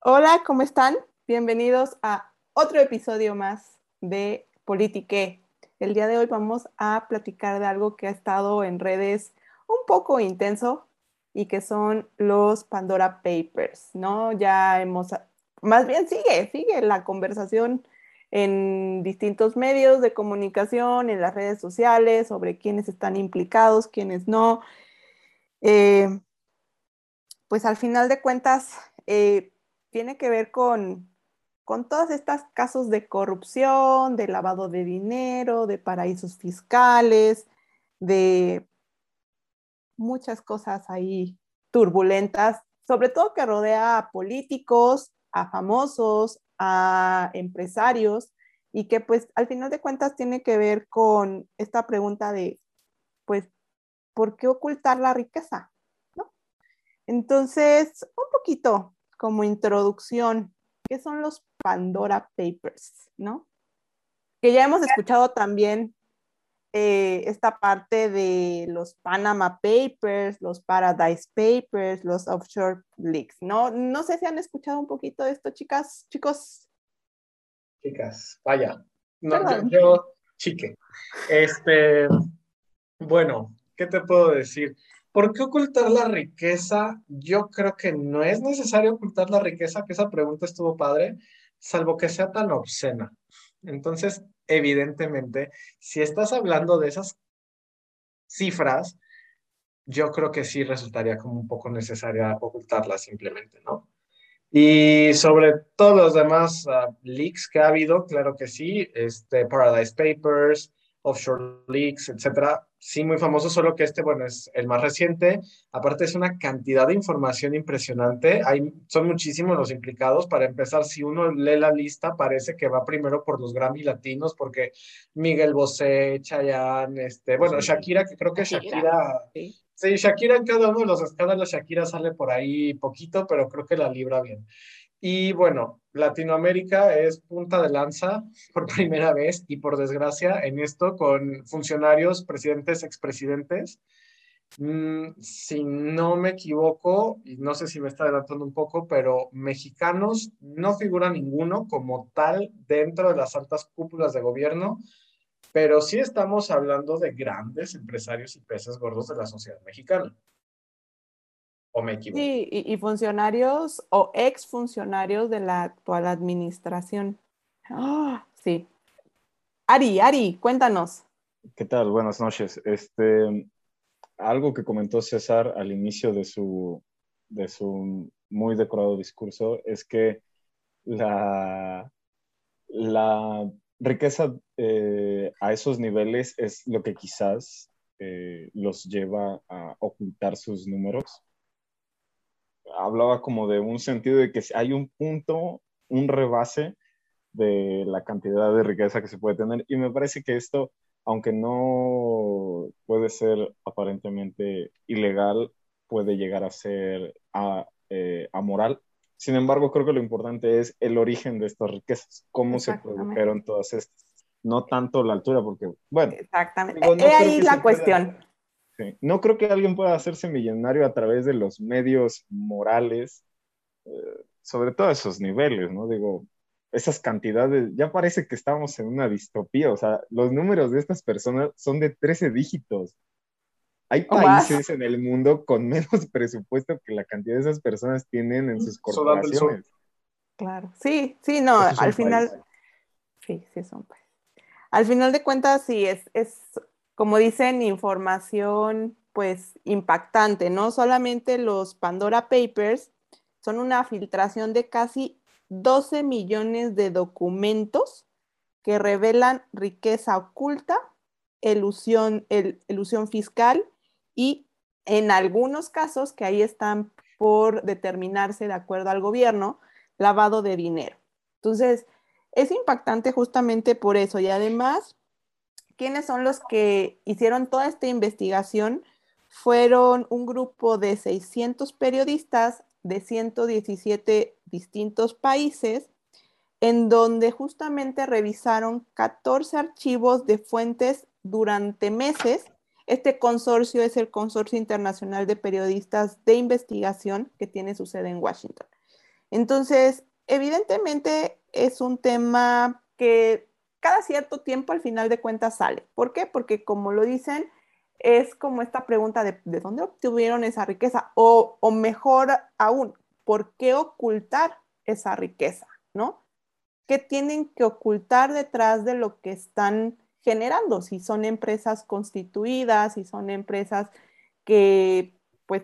Hola, ¿cómo están? Bienvenidos a otro episodio más de Politique. El día de hoy vamos a platicar de algo que ha estado en redes un poco intenso y que son los Pandora Papers, ¿no? Ya hemos, más bien sigue, sigue la conversación en distintos medios de comunicación, en las redes sociales, sobre quiénes están implicados, quiénes no. Eh, pues al final de cuentas, eh, tiene que ver con, con todos estos casos de corrupción, de lavado de dinero, de paraísos fiscales, de muchas cosas ahí turbulentas, sobre todo que rodea a políticos, a famosos, a empresarios y que pues al final de cuentas tiene que ver con esta pregunta de, pues, ¿por qué ocultar la riqueza? ¿No? Entonces, un poquito como introducción, ¿qué son los Pandora Papers? ¿No? Que ya hemos escuchado también eh, esta parte de los Panama Papers, los Paradise Papers, los Offshore Leaks, ¿no? No sé si han escuchado un poquito de esto, chicas, chicos. Chicas, vaya. No, yo, chique. Este, bueno, ¿qué te puedo decir? ¿Por qué ocultar la riqueza? Yo creo que no es necesario ocultar la riqueza, que esa pregunta estuvo padre, salvo que sea tan obscena. Entonces, evidentemente, si estás hablando de esas cifras, yo creo que sí resultaría como un poco necesaria ocultarlas simplemente, ¿no? Y sobre todos los demás ah, leaks que ha habido, claro que sí, este, Paradise Papers, Offshore Leaks, etcétera, sí muy famoso, solo que este, bueno, es el más reciente. Aparte es una cantidad de información impresionante. Hay, son muchísimos los implicados. Para empezar, si uno lee la lista, parece que va primero por los Grammy latinos, porque Miguel Bosé, Chayanne, este, bueno, Shakira, que creo que Shakira, sí. sí, Shakira en cada uno de los escándalos, Shakira sale por ahí poquito, pero creo que la libra bien. Y bueno, Latinoamérica es punta de lanza por primera vez y por desgracia en esto con funcionarios, presidentes, expresidentes. Mm, si no me equivoco, y no sé si me está adelantando un poco, pero mexicanos no figura ninguno como tal dentro de las altas cúpulas de gobierno, pero sí estamos hablando de grandes empresarios y peces gordos de la sociedad mexicana. Sí, y, funcionarios o ex funcionarios de la actual administración. Ah, sí. Ari, Ari, cuéntanos. ¿Qué tal? Buenas noches. Este, algo que comentó César al inicio de su, de su muy decorado discurso es que la, la riqueza eh, a esos niveles es lo que quizás eh, los lleva a ocultar sus números hablaba como de un sentido de que hay un punto, un rebase de la cantidad de riqueza que se puede tener. Y me parece que esto, aunque no puede ser aparentemente ilegal, puede llegar a ser eh, amoral. Sin embargo, creo que lo importante es el origen de estas riquezas, cómo se produjeron todas estas. No tanto la altura, porque, bueno. Exactamente. ahí la cuestión. No creo que alguien pueda hacerse millonario a través de los medios morales, eh, sobre todo esos niveles, ¿no? Digo, esas cantidades, ya parece que estamos en una distopía, o sea, los números de estas personas son de 13 dígitos. Hay países en el mundo con menos presupuesto que la cantidad de esas personas tienen en sus corporaciones. Claro, sí, sí, no, al final, sí, sí son países. Al final de cuentas, sí, es, es como dicen, información pues impactante, ¿no? Solamente los Pandora Papers son una filtración de casi 12 millones de documentos que revelan riqueza oculta, ilusión, ilusión fiscal y en algunos casos, que ahí están por determinarse de acuerdo al gobierno, lavado de dinero. Entonces, es impactante justamente por eso y además ¿quiénes son los que hicieron toda esta investigación? Fueron un grupo de 600 periodistas de 117 distintos países, en donde justamente revisaron 14 archivos de fuentes durante meses Este consorcio es el Consorcio Internacional de Periodistas de Investigación que tiene su sede en Washington. Entonces, evidentemente es un tema que cada cierto tiempo al final de cuentas sale. ¿Por qué? Porque como lo dicen, es como esta pregunta de, ¿de dónde obtuvieron esa riqueza? O, o mejor aún, ¿por qué ocultar esa riqueza? ¿No? ¿Qué tienen que ocultar detrás de lo que están generando? Si son empresas constituidas, si son empresas que pues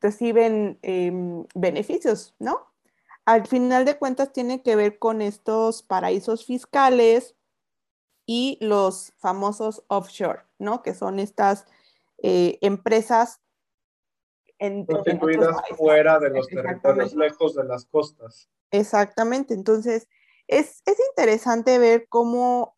reciben em, beneficios, ¿no? Al final de cuentas tiene que ver con estos paraísos fiscales y los famosos offshore, ¿no? Que son estas eh, empresas en, constituidas fuera de los territorios, lejos de las costas. Exactamente. Entonces, es, interesante ver cómo,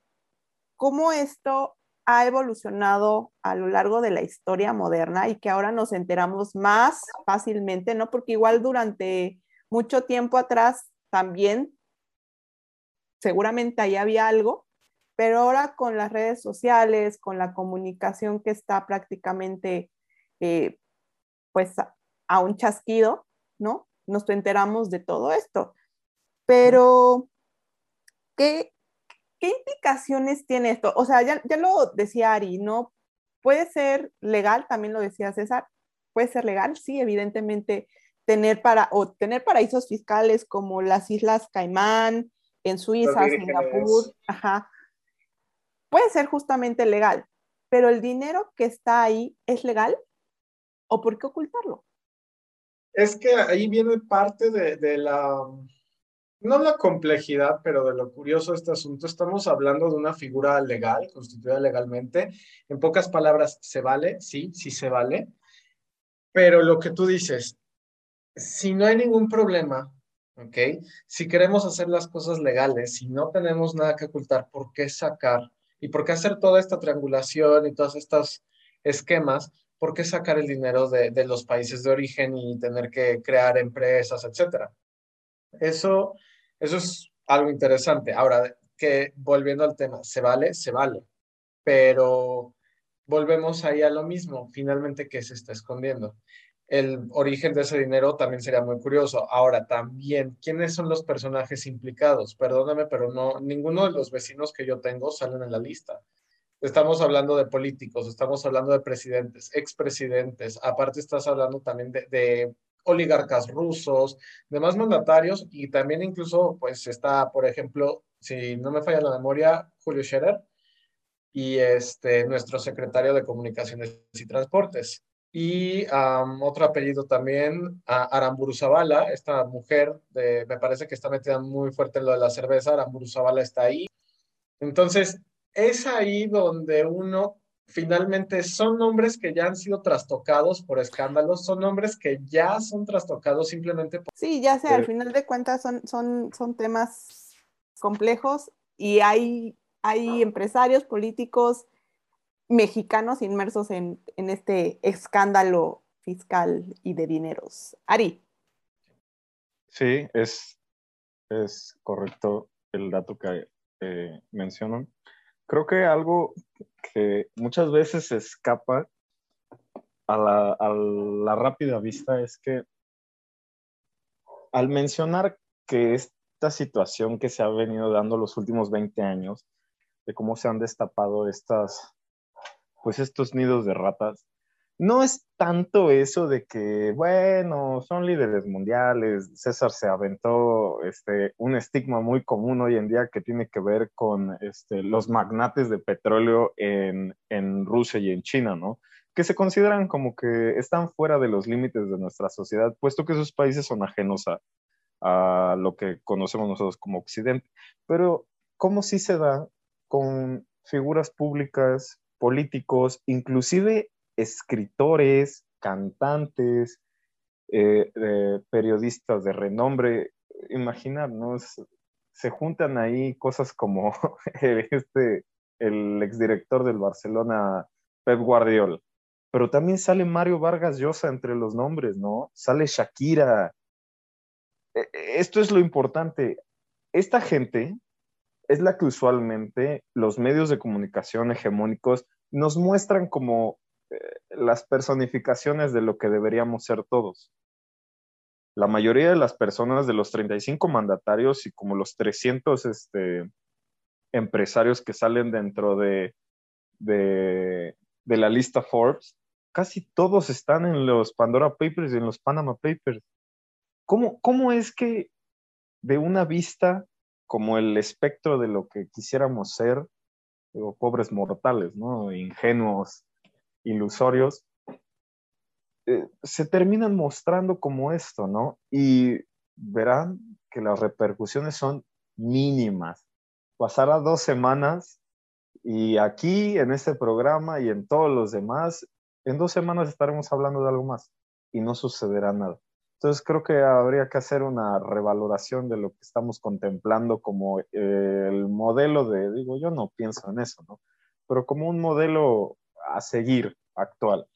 cómo esto ha evolucionado a lo largo de la historia moderna y que ahora nos enteramos más fácilmente, ¿no? Porque igual durante mucho tiempo atrás también seguramente ahí había algo, pero ahora con las redes sociales, con la comunicación que está prácticamente eh, pues a un chasquido, ¿no? Nos enteramos de todo esto. Pero ¿qué, implicaciones tiene esto? O sea, ya, lo decía Ari, ¿no? Puede ser legal, también lo decía César, puede ser legal, sí, evidentemente tener para o tener paraísos fiscales como las Islas Caimán, en Suiza, Singapur, ajá. Puede ser justamente legal, pero el dinero que está ahí es legal o por qué ocultarlo? Es que ahí viene parte de la no la complejidad, pero de lo curioso de este asunto, estamos hablando de una figura legal, constituida legalmente. En pocas palabras, ¿se vale? Sí, sí se vale. Pero lo que tú dices, si no hay ningún problema, ¿ok? Si queremos hacer las cosas legales, si no tenemos nada que ocultar, ¿por qué sacar? ¿Y por qué hacer toda esta triangulación y todos estos esquemas? ¿Por qué sacar el dinero de, de los países de origen y tener que crear empresas, etcétera? Eso, eso es algo interesante. Ahora, que volviendo al tema, ¿se vale? Se vale. Pero volvemos ahí a lo mismo. Finalmente, ¿qué se está escondiendo? El origen de ese dinero también sería muy curioso. Ahora, también, ¿quiénes son los personajes implicados? Perdóname, pero no, ninguno de los vecinos que yo tengo salen en la lista. Estamos hablando de políticos, estamos hablando de presidentes, expresidentes, aparte estás hablando también de oligarcas rusos, demás mandatarios y también incluso pues está, por ejemplo, si no me falla la memoria, Julio Scherer y este, nuestro secretario de Comunicaciones y Transportes. Y otro apellido también, Aramburu Zavala, esta mujer, de, me parece que está metida muy fuerte en lo de la cerveza, Aramburu Zavala está ahí. Entonces, es ahí donde uno finalmente son nombres que ya han sido trastocados por escándalos, son nombres que ya son trastocados simplemente por... Sí, ya sé, al final de cuentas son, son, son temas complejos y hay, hay empresarios políticos mexicanos inmersos en, este escándalo fiscal y de dineros. Ari. Sí, es, es correcto el dato que eh. Creo que algo que muchas veces escapa a la, rápida vista es que al mencionar que esta situación que se ha venido dando los últimos 20 años, de cómo se han destapado estas, pues estos nidos de ratas, no es tanto eso de que, bueno, son líderes mundiales, César se aventó este, un estigma muy común hoy en día que tiene que ver con este, los magnates de petróleo en, en Rusia y en China, ¿no? Que se consideran como que están fuera de los límites de nuestra sociedad, puesto que esos países son ajenos a, a lo que conocemos nosotros como Occidente. Pero, ¿cómo sí se da con figuras públicas, políticos, inclusive escritores, cantantes, eh, periodistas de renombre. Imaginar, ¿no? Se juntan ahí cosas como este, el exdirector del Barcelona, Pep Guardiola. Pero también sale Mario Vargas Llosa entre los nombres, ¿no? Sale Shakira. E, e, esto es lo importante. Esta gente es la que usualmente los medios de comunicación hegemónicos nos muestran como eh, las personificaciones de lo que deberíamos ser todos. La mayoría de las personas de los 35 mandatarios y como los 300 este, empresarios que salen dentro de, de, de la lista Forbes, casi todos están en los Pandora Papers y en los Panama Papers. ¿Cómo, cómo es que de una vista como el espectro de lo que quisiéramos ser, pobres mortales, ¿no? Ingenuos, ilusorios, eh, se terminan mostrando como esto, ¿no? Y verán que las repercusiones son mínimas. Pasará dos semanas y aquí en este programa y en todos los demás, en dos semanas estaremos hablando de algo más y no sucederá nada. Entonces creo que habría que hacer una revaloración de lo que estamos contemplando como eh, el modelo de, digo, yo no pienso en eso, ¿no? Pero como un modelo a seguir actual,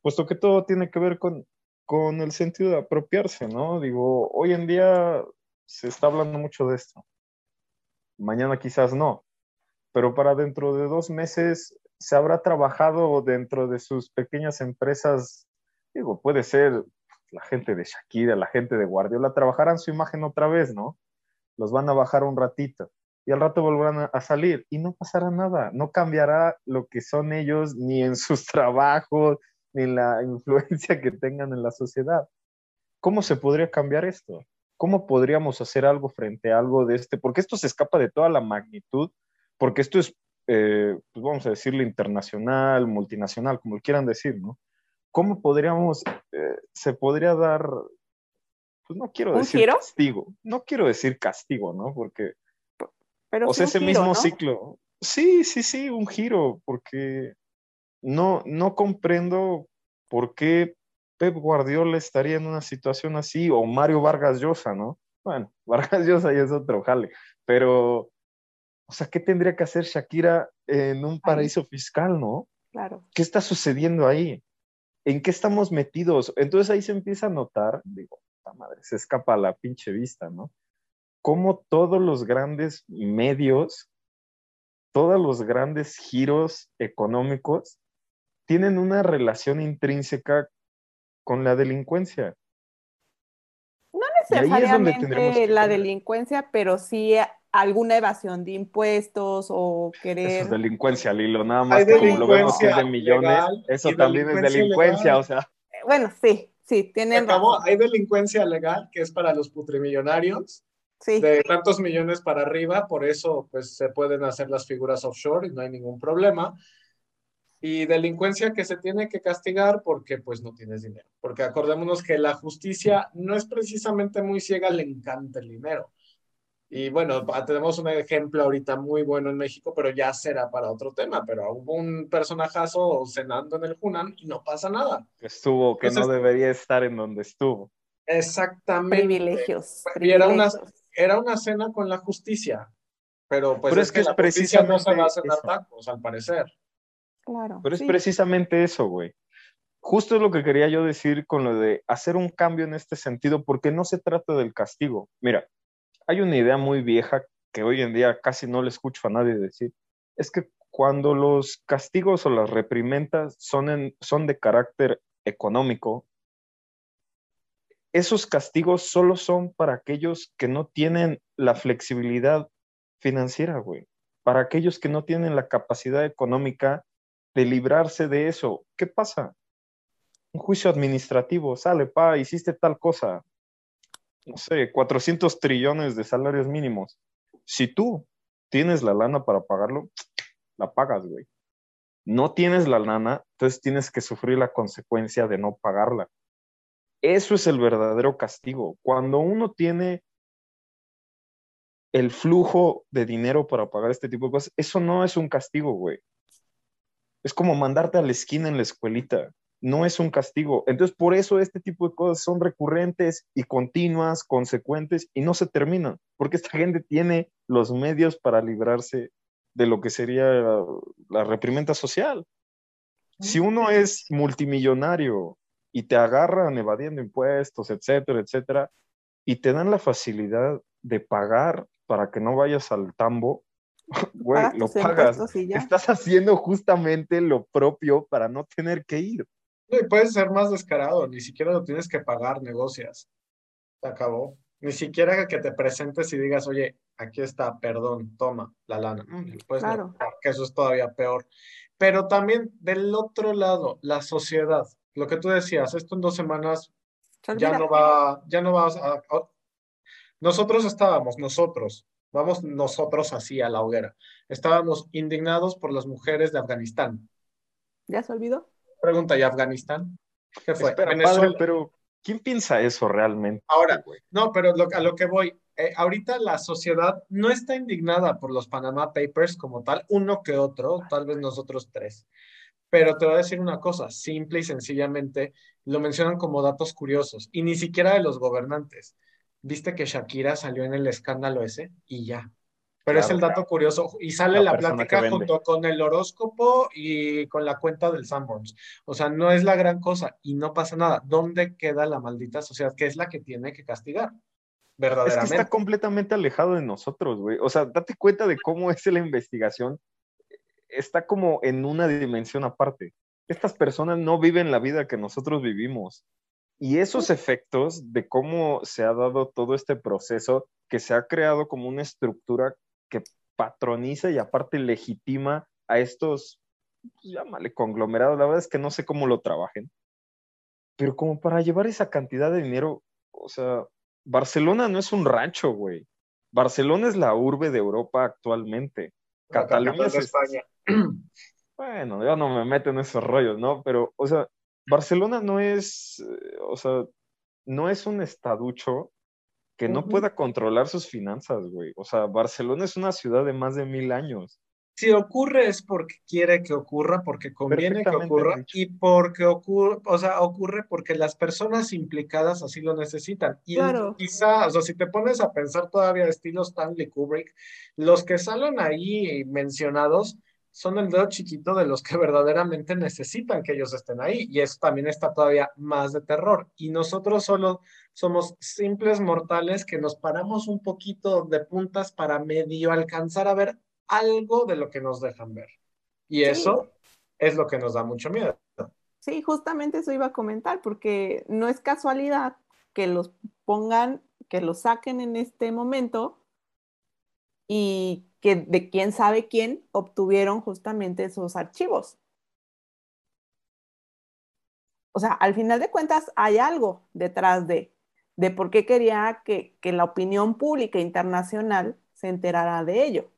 puesto que todo tiene que ver con, con el sentido de apropiarse, ¿no? Digo, hoy en día se está hablando mucho de esto. Mañana quizás no, pero para dentro de dos meses se habrá trabajado dentro de sus pequeñas empresas, digo, puede ser la gente de Shakira, la gente de Guardiola, trabajarán su imagen otra vez, ¿no? Los van a bajar un ratito y al rato volverán a, salir y no pasará nada, no cambiará lo que son ellos ni en sus trabajos, ni en la influencia que tengan en la sociedad. ¿Cómo se podría cambiar esto? ¿Cómo podríamos hacer algo frente a algo de este? Porque esto se escapa de toda la magnitud, porque esto es, eh, pues vamos a decirlo, internacional, multinacional, como lo quieran decir, ¿no? ¿Cómo podríamos, eh, se podría dar, pues no quiero decir castigo, no quiero decir castigo, ¿no? Porque, Pero o sea, ese mismo ciclo, sí, sí, sí, un giro, porque no, no comprendo por qué Pep Guardiola estaría en una situación así, o Mario Vargas Llosa, ¿no? Bueno, Vargas Llosa ya es otro jale, pero, o sea, ¿qué tendría que hacer Shakira en un paraíso fiscal, no? Claro. ¿Qué está sucediendo ahí? ¿En qué estamos metidos? Entonces ahí se empieza a notar, digo, la madre, se escapa a la pinche vista, ¿no? Cómo todos los grandes medios, todos los grandes giros económicos tienen una relación intrínseca con la delincuencia. No necesariamente la delincuencia, pero sí alguna evasión de impuestos o querer... Eso es delincuencia, Lilo, nada más como lo vemos que es de millones, eso también es delincuencia, o sea... Eh, bueno, sí, sí, tienen razón. Hay delincuencia legal que es para los putrimillonarios, sí. de tantos millones para arriba, por eso pues se pueden hacer las figuras offshore y no hay ningún problema. Y delincuencia que se tiene que castigar porque pues no tienes dinero. Porque acordémonos que la justicia no es precisamente muy ciega, le encanta el dinero y bueno, tenemos un ejemplo ahorita muy bueno en México, pero ya será para otro tema. Pero hubo un personajazo cenando en el Hunan y no pasa nada. Estuvo, que no debería estar en donde estuvo. Exactamente. Privilegios. Era, una, era una cena con la justicia. Pero pues es, que, la justicia no se va a cenar tacos, al parecer. Claro. Pero es precisamente eso, güey. Justo es lo que quería yo decir con lo de hacer un cambio en este sentido, porque no se trata del castigo. Mira, hay una idea muy vieja que hoy en día casi no le escucho a nadie decir, es que cuando los castigos o las reprimentas son, son de carácter económico, esos castigos solo son para aquellos que no tienen la flexibilidad financiera, güey. Para aquellos que no tienen la capacidad económica de librarse de eso. ¿Qué pasa? Un juicio administrativo, sale, pa, hiciste tal cosa, no sé, 400 trillones de salarios mínimos. Si tú tienes la lana para pagarlo, la pagas, güey. No tienes la lana, entonces tienes que sufrir la consecuencia de no pagarla. Eso es el verdadero castigo. Cuando uno tiene el flujo de dinero para pagar este tipo de cosas, eso no es un castigo, güey. Es como mandarte a la esquina en la escuelita no es un castigo. Entonces, por eso este tipo de cosas son recurrentes y continuas, consecuentes y no se terminan, porque esta gente tiene los medios para librarse de lo que sería la, reprimenda social. Si uno es multimillonario y te agarran evadiendo impuestos, etcétera, etcétera, y te dan la facilidad de pagar para que no vayas al tambo, Güey, lo pagas. Estás haciendo justamente lo propio para no tener que ir. No, y puedes ser más descarado, ni siquiera lo tienes que pagar, negocias. Se acabó. Ni siquiera que te presentes y digas, oye, aquí está, perdón, toma la lana. Pues claro. que eso es todavía peor. Pero también del otro lado, la sociedad. Lo que tú decías, esto en dos semanas ya no va, ya no va a, nosotros estábamos, nosotros, vamos nosotros así a la hoguera, estábamos indignados por las mujeres de Afganistán. ¿Ya se olvidó? Pregunta, ¿y Afganistán? ¿Qué fue? Espera, pero ¿quién piensa eso realmente? Ahora, no, pero a lo que voy, eh, ahorita la sociedad no está indignada por los Panama Papers como tal, uno que otro, tal vez nosotros tres. Pero te voy a decir una cosa, simple y sencillamente lo mencionan como datos curiosos y ni siquiera de los gobernantes. Viste que Shakira salió en el escándalo ese y ya. Pero es el dato curioso y sale la, plática junto con el horóscopo y con la cuenta del Sanborns. O sea, no es la gran cosa y no pasa nada. ¿Dónde queda la maldita sociedad que es la que tiene que castigar? Verdaderamente. Es que está completamente alejado de nosotros, güey. O sea, date cuenta de cómo es la investigación está como en una dimensión aparte. Estas personas no viven la vida que nosotros vivimos. Y esos efectos de cómo se ha dado todo este proceso, que se ha creado como una estructura que patroniza y aparte legitima a estos, pues, llámale conglomerados, la verdad es que no sé cómo lo trabajen, pero como para llevar esa cantidad de dinero, o sea, Barcelona no es un rancho, güey. Barcelona es la urbe de Europa actualmente. Cataluña es España. Bueno, yo no me meto en esos rollos, ¿no? Pero, o sea, Barcelona no es, eh, o sea, no es un estaducho que no pueda controlar sus finanzas, güey. O sea, Barcelona es una ciudad de más de mil años si ocurre es porque quiere que ocurra, porque conviene que ocurra y porque ocurre, o sea, ocurre porque las personas implicadas así lo necesitan. Y claro. quizá, o sea, si te pones a pensar todavía de estilo Stanley Kubrick, los que salen ahí mencionados son el dedo chiquito de los que verdaderamente necesitan que ellos estén ahí. Y eso también está todavía más de terror. Y nosotros solo somos simples mortales que nos paramos un poquito de puntas para medio alcanzar a ver algo de lo que nos dejan ver. Y eso es lo que nos da mucho miedo. Sí, justamente eso iba a comentar, porque no es casualidad que los pongan, que los saquen en este momento y que de quién sabe quién obtuvieron justamente esos archivos. O sea, al final de cuentas hay algo detrás de, de por qué quería que, que la opinión pública internacional se enterara de ello.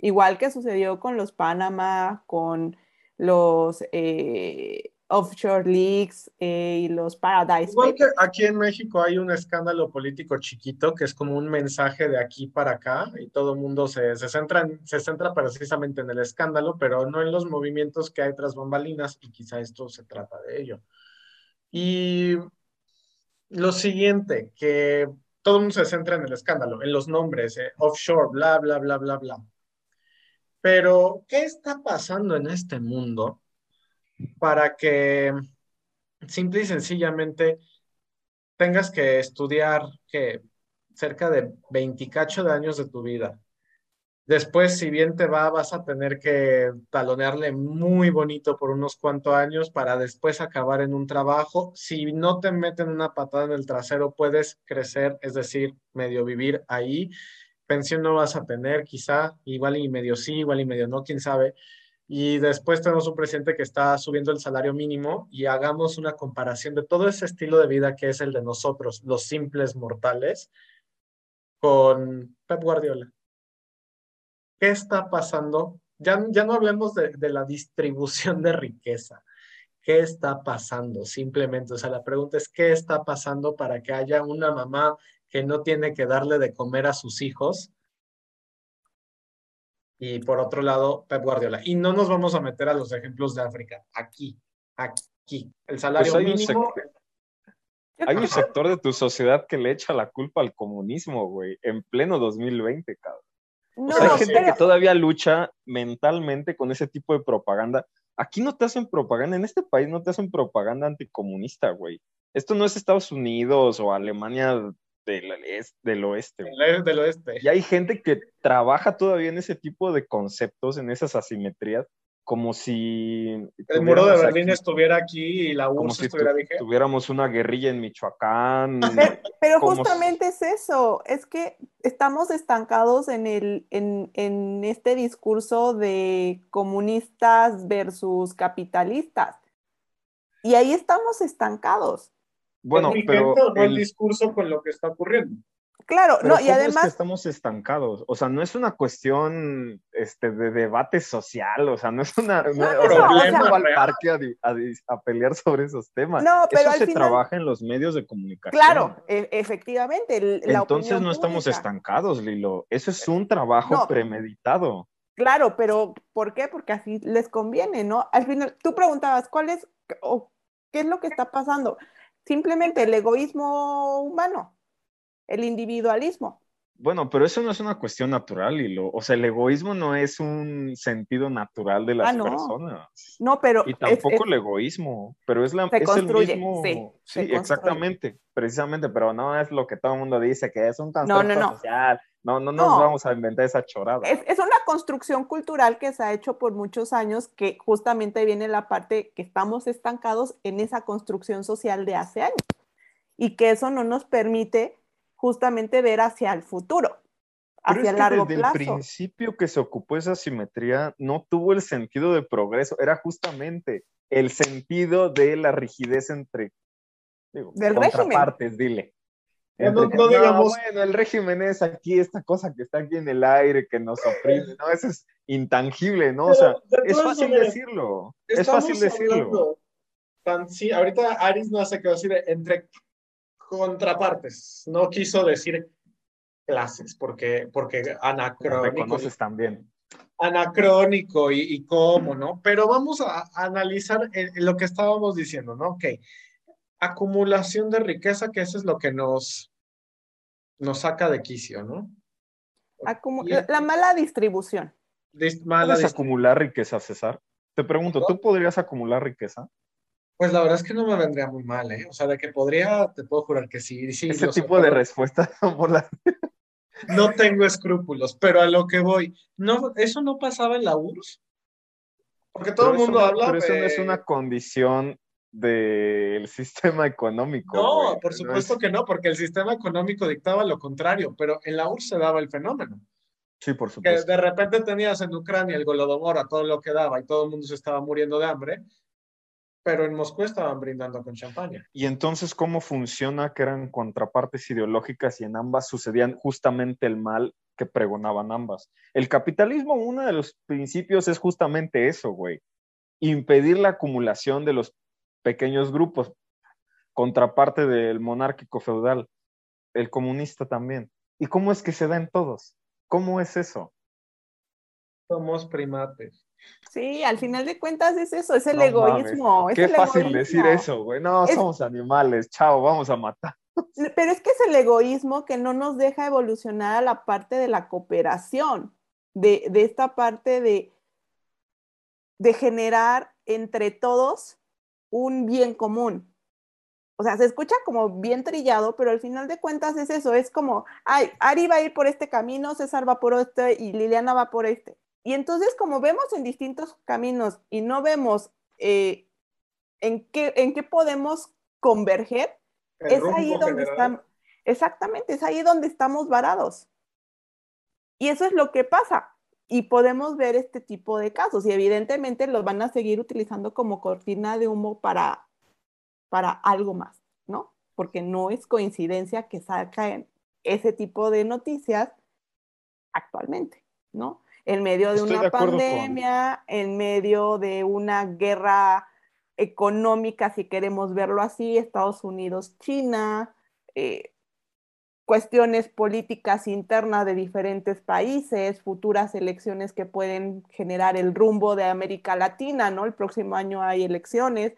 Igual que sucedió con los Panama, con los eh, offshore leaks eh, y los Paradise. Igual que aquí en México hay un escándalo político chiquito que es como un mensaje de aquí para acá y todo el mundo se, se, centra se centra precisamente en el escándalo, pero no en los movimientos que hay tras bambalinas y quizá esto se trata de ello. Y lo siguiente, que todo el mundo se centra en el escándalo, en los nombres, eh, offshore, bla, bla, bla, bla, bla. Pero, ¿qué está pasando en este mundo para que simple y sencillamente tengas que estudiar que cerca de 28 de años de tu vida? Después, si bien te va, vas a tener que talonearle muy bonito por unos cuantos años para después acabar en un trabajo. Si no te meten una patada en el trasero, puedes crecer, es decir, medio vivir ahí pensión no vas a tener, quizá, igual y medio sí, igual y medio no, quién sabe. Y después tenemos un presidente que está subiendo el salario mínimo y hagamos una comparación de todo ese estilo de vida que es el de nosotros, los simples mortales, con Pep Guardiola. ¿Qué está pasando? Ya, ya no hablemos de, de la distribución de riqueza. ¿Qué está pasando? Simplemente, o sea, la pregunta es, ¿qué está pasando para que haya una mamá que no tiene que darle de comer a sus hijos. Y por otro lado, Pep Guardiola. Y no nos vamos a meter a los ejemplos de África. Aquí, aquí. El salario pues mínimo. hay un sector de tu sociedad que le echa la culpa al comunismo, güey, en pleno 2020, cabrón. No, hay gente que todavía lucha mentalmente con ese tipo de propaganda. Aquí no te hacen propaganda, en este país no te hacen propaganda anticomunista, güey. Esto no es Estados Unidos o Alemania del, del oeste. Del, oeste. Y hay gente que trabaja todavía en ese tipo de conceptos, en esas asimetrías, como si... El muro de Berlín estuviera aquí y la URSS si estuviera vigente. Tuviéramos una guerrilla en Michoacán. Pero, justamente es eso, es que estamos estancados en, el, en, en este discurso de comunistas versus capitalistas. Y ahí estamos estancados. Bueno, pero el discurso con lo que está ocurriendo. Claro, no, y además. estamos estancados. O sea, no es una cuestión este, de debate social, o sea, no es una. No, al parque a, pelear sobre esos temas. No, pero Eso se trabaja en los medios de comunicación. Claro, e, efectivamente. Entonces no estamos estancados, Lilo. Eso es un trabajo premeditado. Claro, pero ¿por qué? Porque así les conviene, ¿no? Al final, tú preguntabas, ¿cuál es o qué es lo que está pasando? Simplemente el egoísmo humano el individualismo. Bueno, pero eso no es una cuestión natural, y lo, o sea, el egoísmo no es un sentido natural de las ah, personas. No, pero y tampoco el egoísmo, pero es la es el mismo. Sí, sí exactamente, precisamente, pero no es lo que todo el mundo dice que es un constructo social. No, no, no nos vamos a inventar esa chorada. Es, es, una construcción cultural que se ha hecho por muchos años, que justamente viene la parte que estamos estancados en esa construcción social de hace años y que eso no nos permite justamente ver hacia el futuro, hacia el largo desde plazo. el principio que se ocupó esa simetría no tuvo el sentido de progreso, era justamente el sentido de la rigidez entre digo, contrapartes, dile. No, digamos, bueno, el régimen es aquí esta cosa que está aquí en el aire, que nos oprime, ¿no? Eso es intangible, ¿no? o sea, es fácil decirlo, es fácil decirlo. sí, ahorita Aris no hace que decir entre contrapartes. No quiso decir clases, porque, porque anacrónico. también. Anacrónico y, cómo, ¿no? Pero vamos a, analizar lo que estábamos diciendo, ¿no? Ok. Acumulación de riqueza, que eso es lo que nos, nos saca de quicio, ¿no? la mala distribución. Mala ¿Puedes acumular riqueza, César? Te pregunto, ¿tú podrías acumular riqueza? Pues la verdad es que no me vendría muy mal, ¿eh? O sea, de que podría, te puedo jurar que sí. sí Ese tipo de respuestas la... No tengo escrúpulos, pero a lo que voy, no, ¿eso no pasaba en la URSS? Porque todo el mundo habla Pero eso no es una condición del sistema económico. No, por supuesto que no, porque el sistema económico dictaba lo contrario, pero en la URSS se daba el fenómeno. Sí, por supuesto. Que de repente tenías en Ucrania el Golodomor a todo lo que daba y todo el mundo se estaba muriendo de hambre, pero en Moscú estaban brindando con champaña. Y entonces, ¿cómo funciona que eran contrapartes ideológicas y en ambas sucedían justamente el mal que pregonaban ambas? El capitalismo, uno de los principios es justamente eso, güey. Impedir la acumulación de los pequeños grupos, contraparte del monárquico feudal, el comunista también. ¿Y cómo es que se da en todos? ¿Cómo es eso? Somos primates. Sí, al final de cuentas es eso, es el egoísmo. Qué fácil decir eso, güey. No, somos animales, chao, vamos a matar. Pero es que es el egoísmo que no nos deja evolucionar a la parte de la cooperación, de, de esta parte de, de generar entre todos un bien común. O sea, se escucha como bien trillado, pero al final de cuentas es eso, es como, ay, Ari va a ir por este camino, César va por este y Liliana va por este. Y entonces, como vemos en distintos caminos y no vemos eh, en, qué, en qué podemos converger, es ahí donde estamos, exactamente, es ahí donde estamos varados. Y eso es lo que pasa. Y podemos ver este tipo de casos y evidentemente los van a seguir utilizando como cortina de humo para, para algo más, ¿no? Porque no es coincidencia que salgan ese tipo de noticias actualmente, ¿no? en medio de una pandemia, en medio de una guerra económica, si queremos verlo así, Estados Unidos, China, eh, cuestiones políticas internas de diferentes países, futuras elecciones que pueden generar el rumbo de América Latina, ¿no? El próximo año hay elecciones,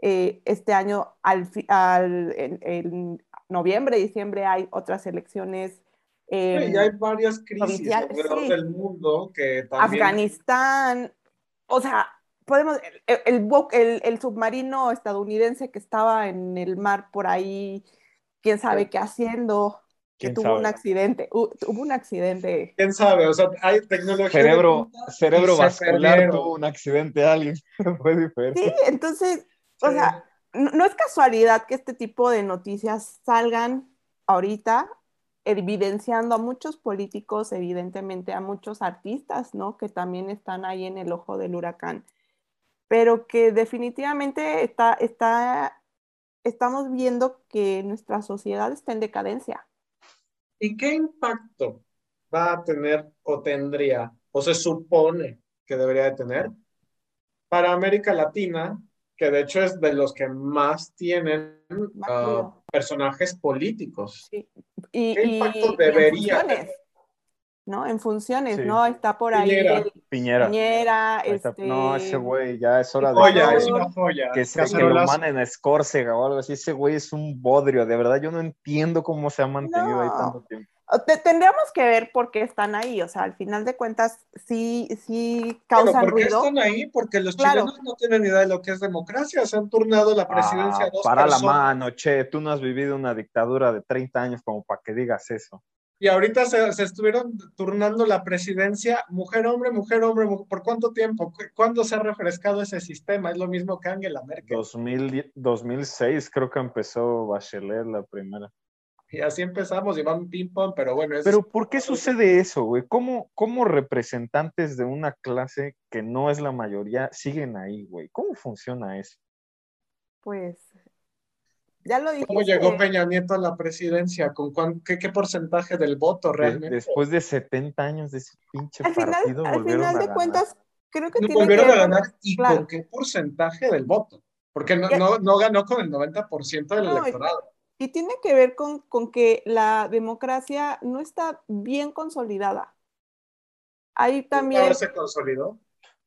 eh, este año, al, en noviembre, diciembre, hay otras elecciones sí, em, hay varias crisis alrededor del mundo que también... Afganistán, o sea, podemos, el, el, submarino estadounidense que estaba en el mar por ahí, quién sabe qué haciendo. Que tuvo un accidente, hubo un accidente. ¿Quién sabe? O sea, hay tecnología. Cerebro, cerebro vascular tuvo un accidente alguien. Fue diferente. Sí, entonces, o sea, no es casualidad que este tipo de noticias salgan ahorita evidenciando a muchos políticos, evidentemente a muchos artistas, ¿no? Que también están ahí en el ojo del huracán, pero que definitivamente está, está, estamos viendo que nuestra sociedad está en decadencia. ¿Y qué impacto va a tener o tendría o se supone que debería de tener para América Latina, que de hecho es de los que más tienen ah, personajes políticos? Sí. Y, ¿Qué impacto debería tener? ¿No? En funciones, ¿no? Está por ahí Piñera. Piñera. este... No, ese güey ya es hora de joya, es una joya. que, se, que lo manden a Escórcega o algo así. Ese güey es un bodrio, de verdad yo no entiendo cómo se ha mantenido ahí tanto tiempo. tendríamos que ver por qué están ahí, o sea, al final de cuentas sí, sí causan ¿por qué están ahí? Porque los chilenos no tienen idea de lo que es democracia, se han turnado la presidencia ah, Para la mano, che, tú no has vivido una dictadura de 30 años como para que digas eso. Y ahorita se, estuvieron turnando la presidencia mujer-hombre, mujer-hombre, ¿por cuánto tiempo? ¿Cuándo se ha refrescado ese sistema? Es lo mismo que Angela Merkel. 2000, 2006 creo que empezó Bachelet la primera. Y así empezamos, y van ping-pong, pero bueno. Pero ¿por qué sucede eso, güey? ¿Cómo, ¿Cómo representantes de una clase que no es la mayoría siguen ahí, güey? ¿Cómo funciona eso? Pues ya lo ¿Cómo llegó Peña Nieto a la presidencia? ¿Con qué, porcentaje del voto realmente? Después de 70 años de ese pinche al final, partido, al final de cuentas, creo que no volvieron a ganar. ¿Y con qué porcentaje del voto? Porque no, no, ganó con el 90% del electorado. Y, tiene que ver con, con que la democracia no está bien consolidada. Ahí también... ¿Ahora se consolidó?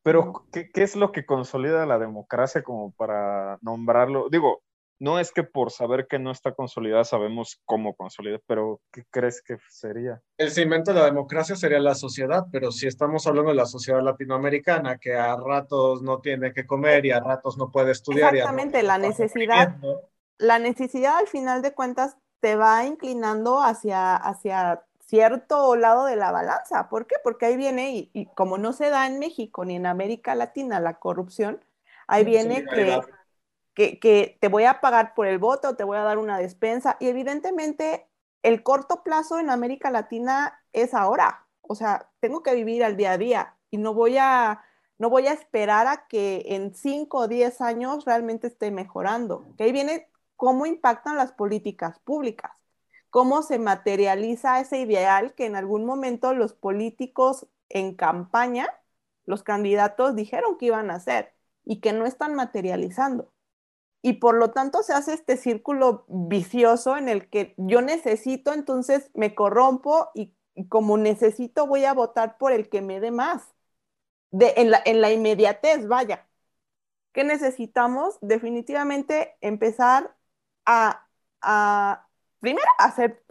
Pero, ¿qué, ¿qué, es lo que consolida la democracia como para nombrarlo? Digo, no es que por saber que no está consolidada sabemos cómo consolidar, pero ¿qué crees que sería? El cimiento de la democracia sería la sociedad, pero si estamos hablando de la sociedad latinoamericana, que a ratos no tiene que comer y a ratos no puede estudiar. Exactamente, la necesidad, la necesidad al final de cuentas te va inclinando hacia, hacia cierto lado de la balanza. ¿Por qué? Porque ahí viene, y, y como no se da en México ni en América Latina la corrupción, ahí viene que que, te voy a pagar por el voto, te voy a dar una despensa. Y evidentemente el corto plazo en América Latina es ahora. O sea, tengo que vivir al día a día y no voy a, no voy a esperar a que en 5 o 10 años realmente esté mejorando. Que ahí viene cómo impactan las políticas públicas, cómo se materializa ese ideal que en algún momento los políticos en campaña, los candidatos dijeron que iban a hacer y que no están materializando y por lo tanto se hace este círculo vicioso en el que yo necesito, entonces me corrompo y, como necesito voy a votar por el que me dé más. De, en, la, inmediatez, vaya. ¿Qué necesitamos? Definitivamente empezar a, a primero, hacer,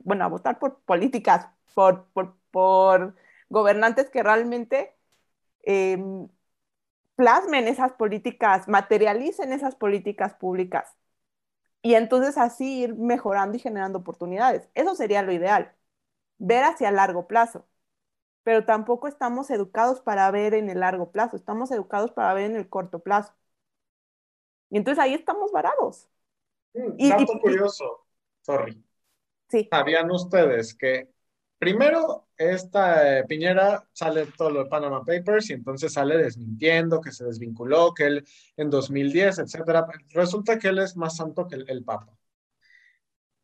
bueno, a votar por políticas, por, por, por gobernantes que realmente em, plasmen esas políticas, materialicen esas políticas públicas y entonces así ir mejorando y generando oportunidades. Eso sería lo ideal, ver hacia largo plazo, pero tampoco estamos educados para ver en el largo plazo, estamos educados para ver en el corto plazo. Y entonces ahí estamos varados. Mm, y, dato curioso, sorry. Sí. ¿Sabían ustedes que Primero, esta eh, Piñera sale todo lo de Panama Papers y entonces sale desmintiendo que se desvinculó, que él en 2010, etcétera. Resulta que él es más santo que el, Papa.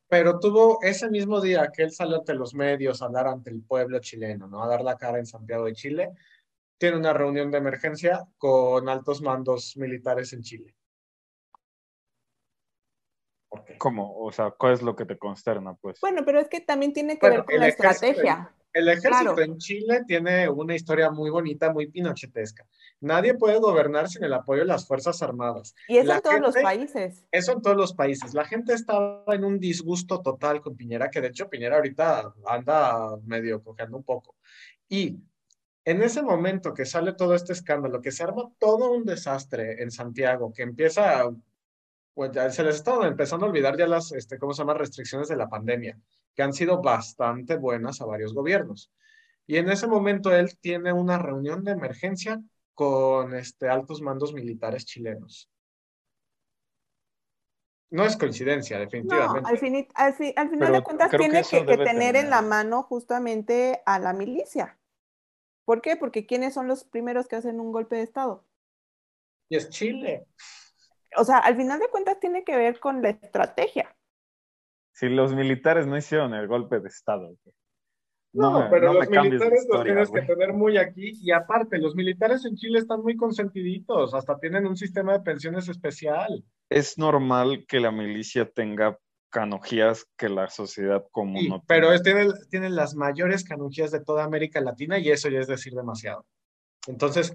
Pero tuvo ese mismo día que él salió ante los medios a hablar ante el pueblo chileno, ¿no? A dar la cara en Santiago de Chile, tiene una reunión de emergencia con altos mandos militares en Chile. ¿Cómo? O sea, ¿cuál es lo que te consterna, pues? Bueno, pero es que también tiene que ver con la estrategia. El, ejército en Chile tiene una historia muy bonita, muy pinochetesca. Nadie puede gobernar sin el apoyo de las Fuerzas Armadas. Y eso en todos los países. Eso en todos los países. La gente estaba en un disgusto total con Piñera, que de hecho Piñera ahorita anda medio cogiendo un poco. Y en ese momento que sale todo este escándalo, que se arma todo un desastre en Santiago, que empieza pues ya se les estaban empezando a olvidar ya las, este, ¿cómo se llama?, restricciones de la pandemia, que han sido bastante buenas a varios gobiernos. Y en ese momento él tiene una reunión de emergencia con este, altos mandos militares chilenos. No es coincidencia, definitivamente. No, al, final de cuentas tiene que, tener en la mano justamente a la milicia. ¿Por qué? Porque ¿quiénes son los primeros que hacen un golpe de Estado? Y es Chile. O sea, al final de cuentas tiene que ver con la estrategia. Si los militares no hicieron el golpe de Estado. No, pero los militares los tienes que tener muy aquí. Y aparte, los militares en Chile están muy consentiditos, hasta tienen un sistema de pensiones especial. Es normal que la milicia tenga canogías que la sociedad común no tiene. Pero es, tienen, tienen las mayores canogías de toda América Latina y eso ya es decir demasiado. Entonces,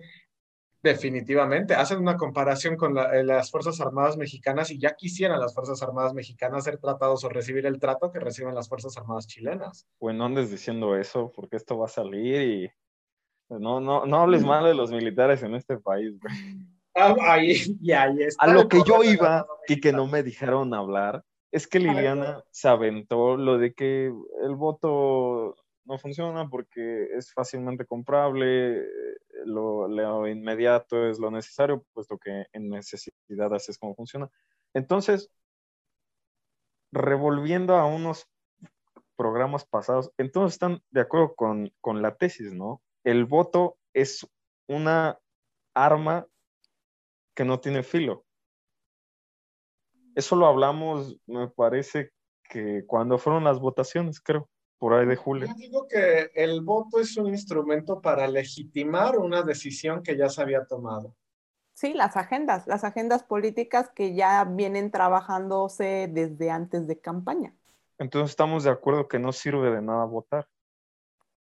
Definitivamente, hacen una comparación con eh, las Fuerzas Armadas Mexicanas y ya quisieran las Fuerzas Armadas Mexicanas ser tratados o recibir el trato que reciben las Fuerzas Armadas chilenas. Pues no andes diciendo eso, porque esto va a salir y no, no, no hables mal de los militares en este país. Ah, ahí, y ahí está a lo que yo iba y que no me dijeron hablar, es que Liliana se aventó lo de que el voto no funciona porque es fácilmente comprable, lo, inmediato es lo necesario, puesto que en necesidad así es como funciona. Entonces, revolviendo a unos programas pasados, entonces están de acuerdo con, con la tesis, ¿no? El voto es una arma que no tiene filo. Eso lo hablamos, me parece que cuando fueron las votaciones, creo por ahí de julio. Yo digo que el voto es un instrumento para legitimar una decisión que ya se había tomado. Sí, las agendas, las agendas políticas que ya vienen trabajándose desde antes de campaña. Entonces estamos de acuerdo que no sirve de nada votar.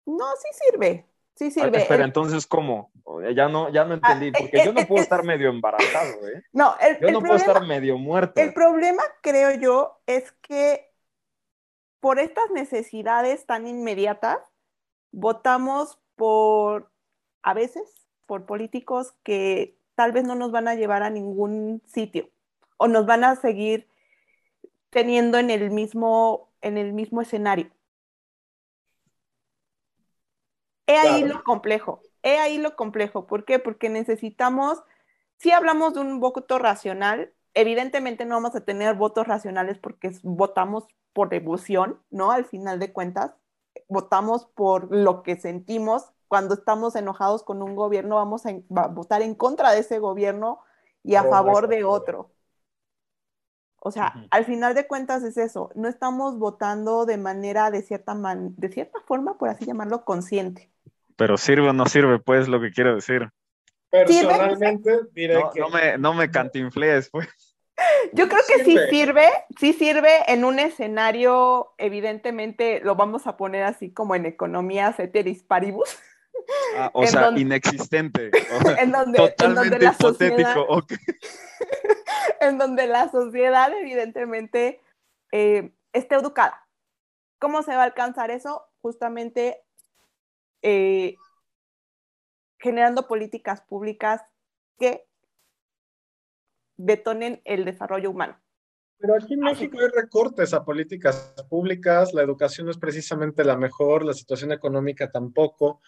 No, sí sirve, sí ah, sirve. pero entonces, ¿cómo? Ya no, ya no entendí, ah, porque yo no puedo estar medio embarazado, ¿eh? No, yo no puedo estar medio muerto. El problema, creo yo, es que por estas necesidades tan inmediatas, votamos por, a veces, por políticos que tal vez no nos van a llevar a ningún sitio o nos van a seguir teniendo en el mismo, en el mismo escenario. He ahí lo complejo, he ahí lo complejo. ¿Por qué? Porque necesitamos, si hablamos de un voto racional, evidentemente no vamos a tener votos racionales porque votamos por devoción, ¿no? Al final de cuentas, votamos por lo que sentimos. Cuando estamos enojados con un gobierno, vamos a, votar en contra de ese gobierno y a favor de otro. O sea, al final de cuentas es eso, no estamos votando de manera, de cierta, de cierta forma, por así llamarlo, consciente. Pero sirve o no sirve, pues, lo que quiero decir. Personalmente, diré no, que... No me, no me cantinflees, pues. Yo creo que sí sirve, sí sirve en un escenario, evidentemente lo vamos a poner así como en economía ceteris paribus. Ah, o sea, inexistente. en donde, totalmente la hipotético. en donde la sociedad, evidentemente, eh, esté educada. ¿Cómo se va a alcanzar eso? Justamente eh, generando políticas públicas que detonen el desarrollo humano. Pero aquí en México hay recortes a políticas públicas, la educación no es precisamente la mejor, la situación económica tampoco.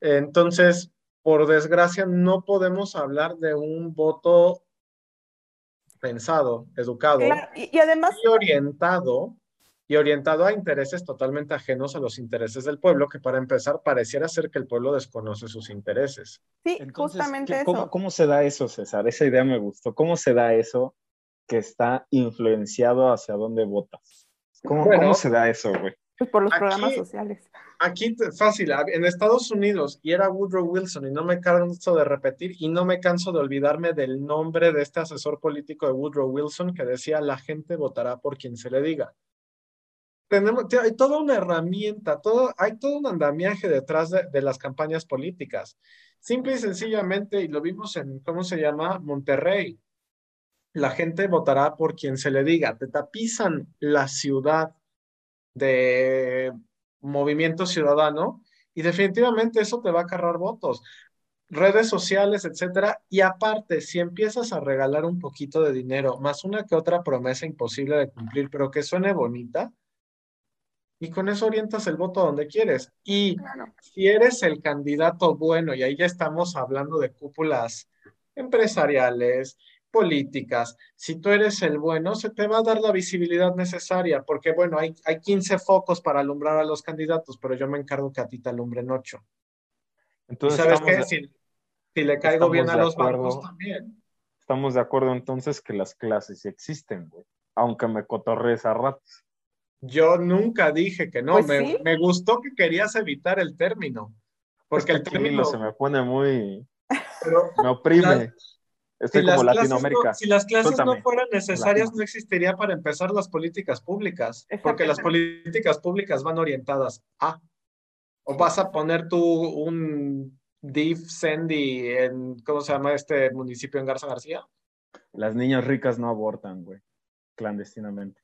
Entonces, por desgracia, no podemos hablar de un voto pensado, educado y, además y orientado y orientado a intereses totalmente ajenos a los intereses del pueblo, que para empezar pareciera ser que el pueblo desconoce sus intereses. Sí, justamente eso. ¿cómo, se da eso, César? Esa idea me gustó. ¿Cómo se da eso que está influenciado hacia dónde votas? ¿Cómo, se da eso, güey? Pues por los programas sociales. Aquí, fácil, en Estados Unidos, y era Woodrow Wilson, y no me canso de repetir, y no me canso de olvidarme del nombre de este asesor político de Woodrow Wilson que decía, la gente votará por quien se le diga tenemos, hay toda una herramienta, todo, hay todo un andamiaje detrás de, las campañas políticas. Simple y sencillamente, y lo vimos en, ¿cómo se llama? Monterrey. La gente votará por quien se le diga. Te tapizan la ciudad de movimiento ciudadano y definitivamente eso te va a cargar votos. redes sociales, etcétera. Y aparte, si empiezas a regalar un poquito de dinero, más una que otra promesa imposible de cumplir, pero que suene bonita, y con eso orientas el voto a donde quieres. Y si eres el candidato bueno, y ahí ya estamos hablando de cúpulas empresariales, políticas, si tú eres el bueno, se te va a dar la visibilidad necesaria, porque bueno, hay, hay 15 focos para alumbrar a los candidatos, pero yo me encargo que a ti te alumbren 8. Entonces, ¿sabes qué? si, le caigo bien a los bancos también. Estamos de acuerdo entonces que las clases existen, güey, aunque me cotorrees a ratos. Yo nunca dije que no, pues me, gustó que querías evitar el término. Porque el término se me pone muy. me oprime. Estoy como Latinoamérica. si las clases no fueran necesarias, no existiría para empezar las políticas públicas. Porque las políticas públicas van orientadas a. O vas a poner tú un DIF Sandy en. ¿Cómo se llama este municipio en Garza García? Las niñas ricas no abortan, güey. Clandestinamente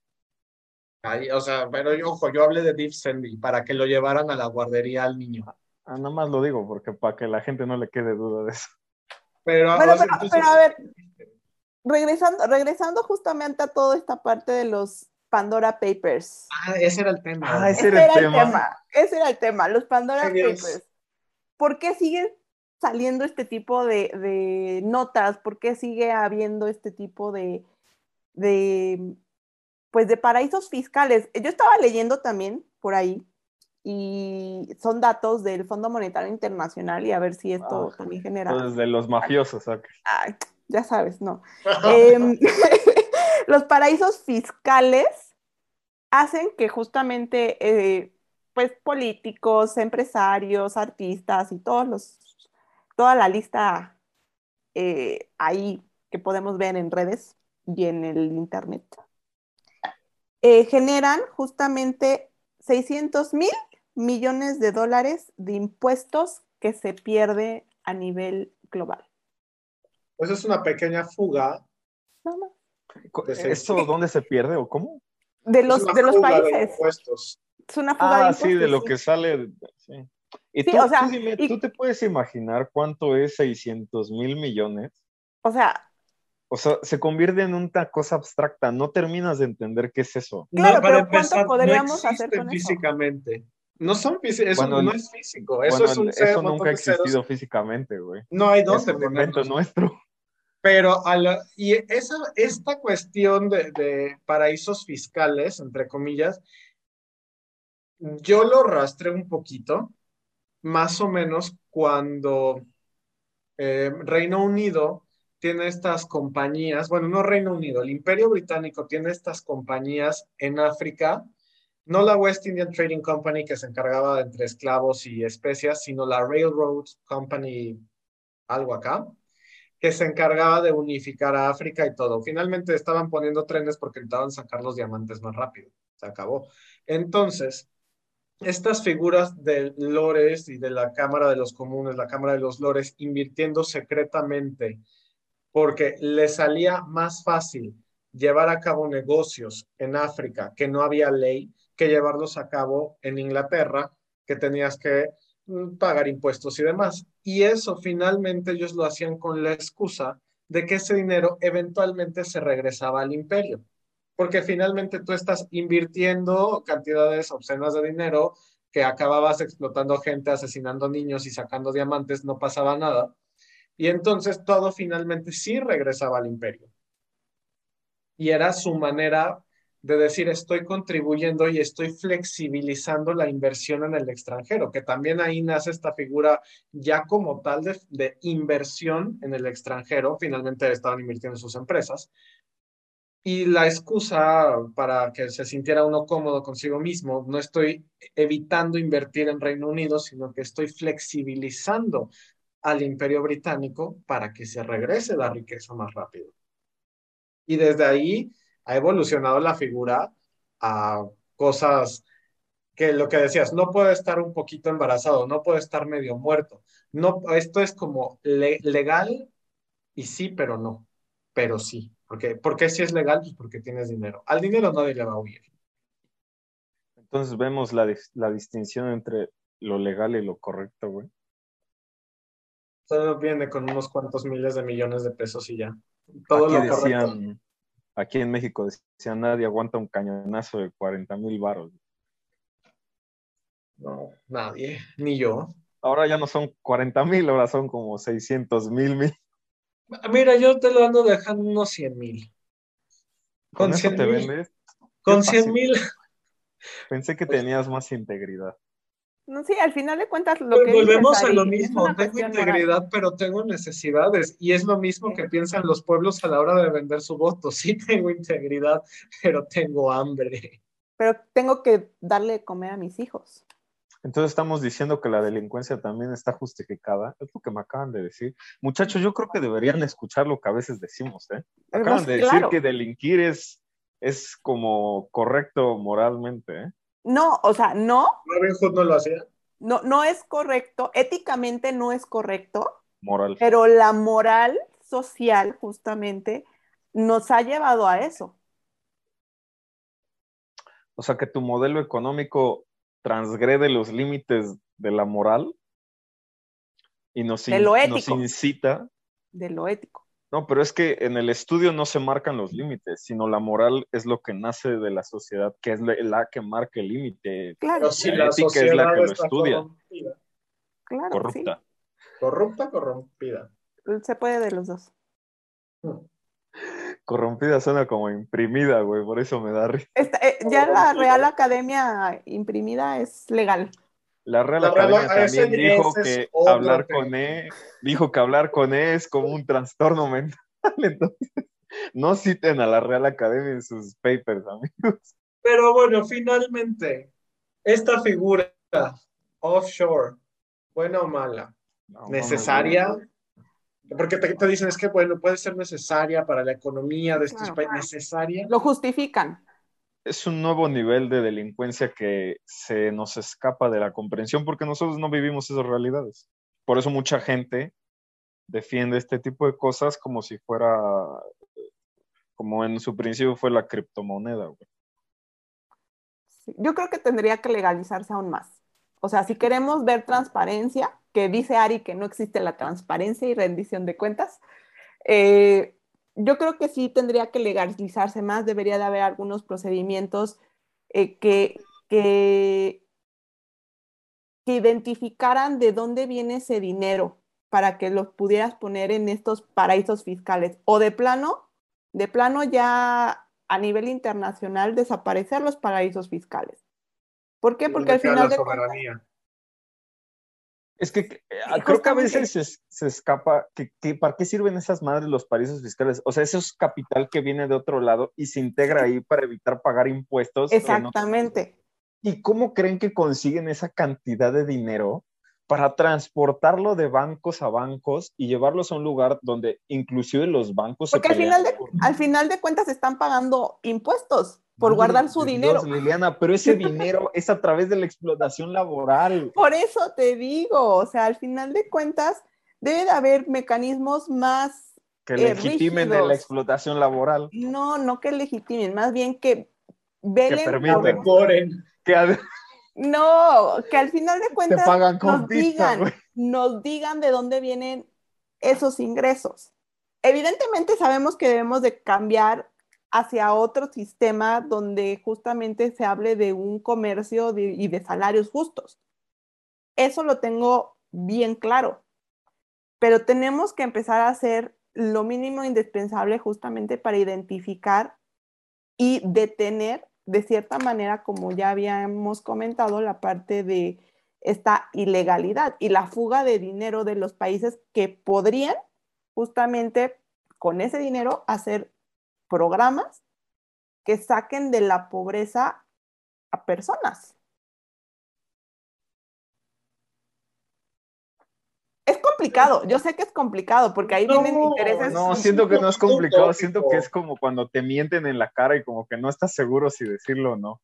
o sea, pero yo, ojo, yo hablé de Deep Sandy para que lo llevaran a la guardería al niño. Ah, nada más lo digo porque para que la gente no le quede duda de eso. Pero, a ver, regresando, regresando justamente a toda esta parte de los Pandora Papers. Ah, ese era el tema. Ah, ese, era, el, tema. Ese era el tema, los Pandora Papers. ¿Por qué siguen saliendo este tipo de, de, notas? ¿Por qué sigue habiendo este tipo de, de pues de paraísos fiscales. Yo estaba leyendo también por ahí y son datos del Fondo Monetario Internacional y a ver si esto ah, también genera... Pues de los mafiosos, ya sabes, no. Em, los paraísos fiscales hacen que justamente eh, pues políticos, empresarios, artistas y todos los, toda la lista eh, ahí que podemos ver en redes y en el internet eh, generan justamente 600 mil millones de dólares de impuestos que se pierde a nivel global. Pues es una pequeña fuga. ¿Esto dónde se pierde o cómo? De los, de los países. es una fuga ah, sí, de lo que sale. ¿Y tú, tú te puedes imaginar cuánto es 600 mil millones? O sea, o sea, se convierte en una cosa abstracta, no terminas de entender qué es eso. Claro, pero ¿cuánto podríamos hacer con físicamente. No son eso no es físico, eso es un Eso nunca ha existido físicamente, güey. No hay dónde. Es invento nuestro. Pero a la, y esa, esta cuestión de, de, paraísos fiscales, entre comillas, yo lo rastré un poquito, más o menos cuando eh, Reino Unido tiene estas compañías, bueno, no Reino Unido, el Imperio Británico tiene estas compañías en África, no la West Indian Trading Company que se encargaba de entre esclavos y especias, sino la Railroad Company, algo acá, que se encargaba de unificar a África y todo. Finalmente estaban poniendo trenes porque intentaban sacar los diamantes más rápido. Se acabó. Entonces, estas figuras de Lores y de la Cámara de los Comunes, la Cámara de los Lores, invirtiendo secretamente porque le salía más fácil llevar a cabo negocios en África que no había ley que llevarlos a cabo en Inglaterra, que tenías que mm, pagar impuestos y demás. Y eso finalmente ellos lo hacían con la excusa de que ese dinero eventualmente se regresaba al imperio, porque finalmente tú estás invirtiendo cantidades obscenas de dinero que acababas explotando gente, asesinando niños y sacando diamantes, no pasaba nada y entonces todo finalmente sí regresaba al imperio. Y era su manera de decir, estoy contribuyendo y estoy flexibilizando la inversión en el extranjero, que también ahí nace esta figura ya como tal de, inversión en el extranjero, finalmente estaban invirtiendo en sus empresas, y la excusa para que se sintiera uno cómodo consigo mismo, no estoy evitando invertir en Reino Unido, sino que estoy flexibilizando al imperio británico para que se regrese la riqueza más rápido. Y desde ahí ha evolucionado la figura a cosas que lo que decías, no puede estar un poquito embarazado, no puede estar medio muerto. No, esto es como legal y sí, pero no. Pero sí. Porque, porque si es legal, pues porque tienes dinero. Al dinero nadie le va a huir. Entonces vemos la, la distinción entre lo legal y lo correcto, güey. Solo viene con unos cuantos miles de millones de pesos y ya. Todo aquí lo decían, aquí en México decían, nadie aguanta un cañonazo de 40 mil baros. No, nadie, ni yo. Ahora ya no son 40 mil, ahora son como 600 mil mil. Mira, yo te lo ando dejando unos 100 mil. ¿Con, eso te vendes? Con 100 mil. Pensé que tenías más integridad. No, sí, al final de cuentas lo pues Volvemos a lo mismo, tengo integridad, pero tengo necesidades. Y es lo mismo que piensan los pueblos a la hora de vender su voto. Sí tengo integridad, pero tengo hambre. Pero tengo que darle de comer a mis hijos. Entonces estamos diciendo que la delincuencia también está justificada. Es lo que me acaban de decir. Muchachos, yo creo que deberían escuchar lo que a veces decimos. ¿eh? Acaban de decir que delinquir es, es como correcto moralmente. ¿eh? No, o sea, no. Robin Hood no lo hacía. No, no es correcto, éticamente no es correcto. Moral. Pero la moral social, justamente, nos ha llevado a eso. O sea, que tu modelo económico transgrede los límites de la moral y nos, de lo ético. nos incita. De lo ético. No, pero es que en el estudio no se marcan los límites, sino la moral es lo que nace de la sociedad, que es la, que marca el límite. Claro. Si la, ética es la que lo estudia. Claro, corrupta. Corrupta, corrompida. Se puede de los dos. Hmm. Corrompida suena como imprimida, güey, por eso me da risa. Eh, ya la Real Academia imprimida es legal. La Real Academia también dijo que hablar con E, dijo que hablar con E es como un trastorno mental. Entonces, no citen a la Real Academia en sus papers, amigos. Pero bueno, finalmente, esta figura offshore, buena o mala, necesaria, porque te, dicen es que bueno, puede ser necesaria para la economía de estos países, necesaria. Lo justifican es un nuevo nivel de delincuencia que se nos escapa de la comprensión porque nosotros no vivimos esas realidades. Por eso mucha gente defiende este tipo de cosas como si fuera, como en su principio fue la criptomoneda. yo creo que tendría que legalizarse aún más. O sea, si queremos ver transparencia, que dice Ari que no existe la transparencia y rendición de cuentas, eh, yo creo que sí tendría que legalizarse más, debería de haber algunos procedimientos eh, que, que, identificaran de dónde viene ese dinero para que los pudieras poner en estos paraísos fiscales. O de plano, de plano ya a nivel internacional desaparecer los paraísos fiscales. ¿Por qué? Porque al final de es que eh, creo que a veces se, escapa, que, ¿para qué sirven esas madres los paraísos fiscales? O sea, eso es capital que viene de otro lado y se integra ahí para evitar pagar impuestos. Exactamente. ¿Y cómo creen que consiguen esa cantidad de dinero para transportarlo de bancos a bancos y llevarlos a un lugar donde inclusive los bancos... Porque al final, de, al final de cuentas están pagando impuestos por guardar su dinero. Liliana, pero ese dinero es a través de la explotación laboral. Por eso te digo, o sea, al final de cuentas debe de haber mecanismos más que eh, legitimen la explotación laboral. No, no que legitimen, más bien que velen que permiten. Que no, que al final de cuentas nos, digan, nos digan de dónde vienen esos ingresos. Evidentemente sabemos que debemos de cambiar hacia otro sistema donde justamente se hable de un comercio y de salarios justos. Eso lo tengo bien claro, pero tenemos que empezar a hacer lo mínimo indispensable justamente para identificar y detener de cierta manera, como ya habíamos comentado, la parte de esta ilegalidad y la fuga de dinero de los países que podrían justamente con ese dinero hacer programas que saquen de la pobreza a personas. Es complicado, yo sé que es complicado porque ahí vienen intereses. No, siento que no es complicado, siento que es como cuando te mienten en la cara y como que no estás seguro si decirlo o no.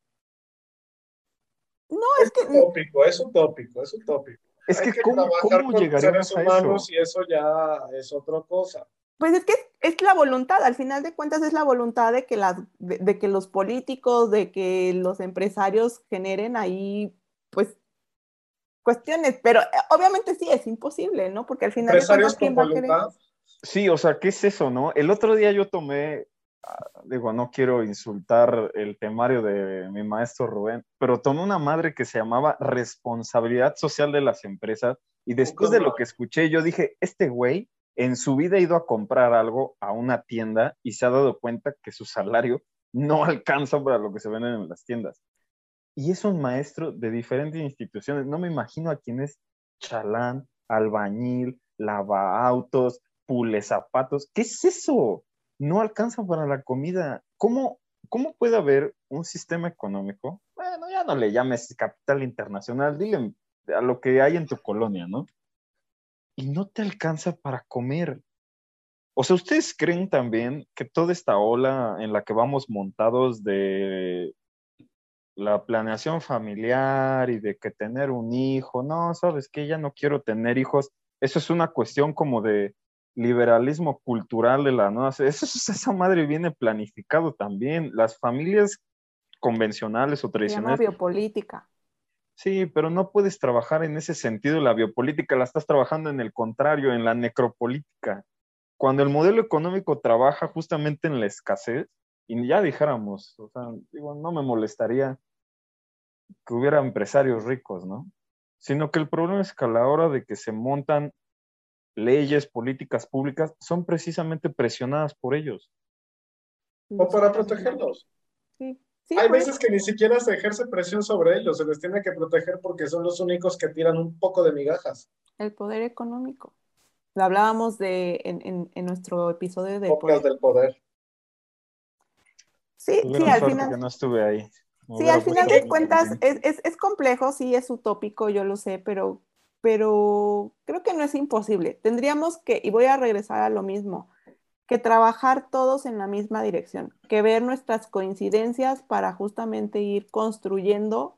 No, es, que. Utópico, es utópico, es utópico. Es que, ¿cómo, ¿cómo llegaremos a eso? Y eso ya es otra cosa. Pues es que es la voluntad, al final de cuentas es la voluntad de que, las, de, que los políticos, de que los empresarios generen ahí, pues, cuestiones, pero eh, obviamente sí es imposible, ¿no? Porque al final Empresarios con voluntad. Sí, o sea, ¿qué es eso, no? El otro día yo tomé, ah, digo, no quiero insultar el temario de mi maestro Rubén, pero tomé una madre que se llamaba responsabilidad social de las empresas y después de lo que escuché, yo dije, este güey en su vida ha ido a comprar algo a una tienda y se ha dado cuenta que su salario no alcanza para lo que se venden en las tiendas. Y es un maestro de diferentes instituciones. No me imagino a quién es chalán, albañil, lava autos, pule zapatos. ¿Qué es eso? No alcanza para la comida. ¿Cómo, ¿Cómo puede haber un sistema económico? Bueno, ya no le llames capital internacional, dile a lo que hay en tu colonia, ¿no? Y no te alcanza para comer. O sea, ¿ustedes creen también que toda esta ola en la que vamos montados de la planeación familiar y de que tener un hijo, no, sabes que ya no quiero tener hijos, eso es una cuestión como de liberalismo cultural de la nueva, eso, esa madre viene planificado también, las familias convencionales o tradicionales. La biopolítica. Sí, pero no puedes trabajar en ese sentido la biopolítica, la estás trabajando en el contrario, en la necropolítica. Cuando el modelo económico trabaja justamente en la escasez, y ya dijéramos, o sea, digo, no me molestaría que hubiera empresarios ricos, ¿no? Sino que el problema es que a la hora de que se montan leyes, políticas públicas, son precisamente presionadas por ellos. O para protegerlos. Sí. Hay pues. veces que ni siquiera se ejerce presión sobre ellos, se les tiene que proteger porque son los únicos que tiran un poco de migajas. El poder económico. Lo hablábamos de, en, en, nuestro episodio de poder. del poder. Sí, sí, al final. Que no estuve ahí. sí, al final de cuentas es, es, es, complejo, sí, es utópico, yo lo sé, pero, pero creo que no es imposible. Tendríamos que, y voy a regresar a lo mismo, que trabajar todos en la misma dirección, que ver nuestras coincidencias para justamente ir construyendo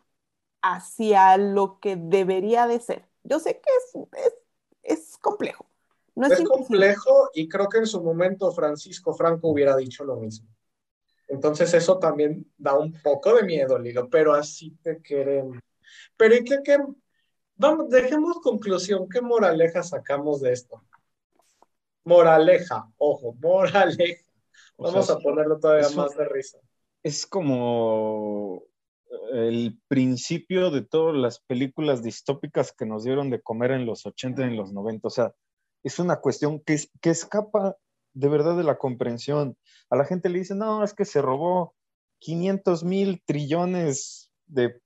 hacia lo que debería de ser. Yo sé que es, es, es complejo. No es, es complejo y creo que en su momento Francisco Franco hubiera dicho lo mismo. Entonces eso también da un poco de miedo, Lilo, pero así te queremos. Pero ¿y qué, qué? Vamos, dejemos conclusión, ¿qué moraleja sacamos de esto? Moraleja, ojo, moraleja. Vamos a ponerlo todavía más de risa. Es como el principio de todas las películas distópicas que nos dieron de comer en los 80 y en los 90. O sea, es una cuestión que, que escapa de verdad de la comprensión. A la gente le dice, no, es que se robó 500 mil trillones de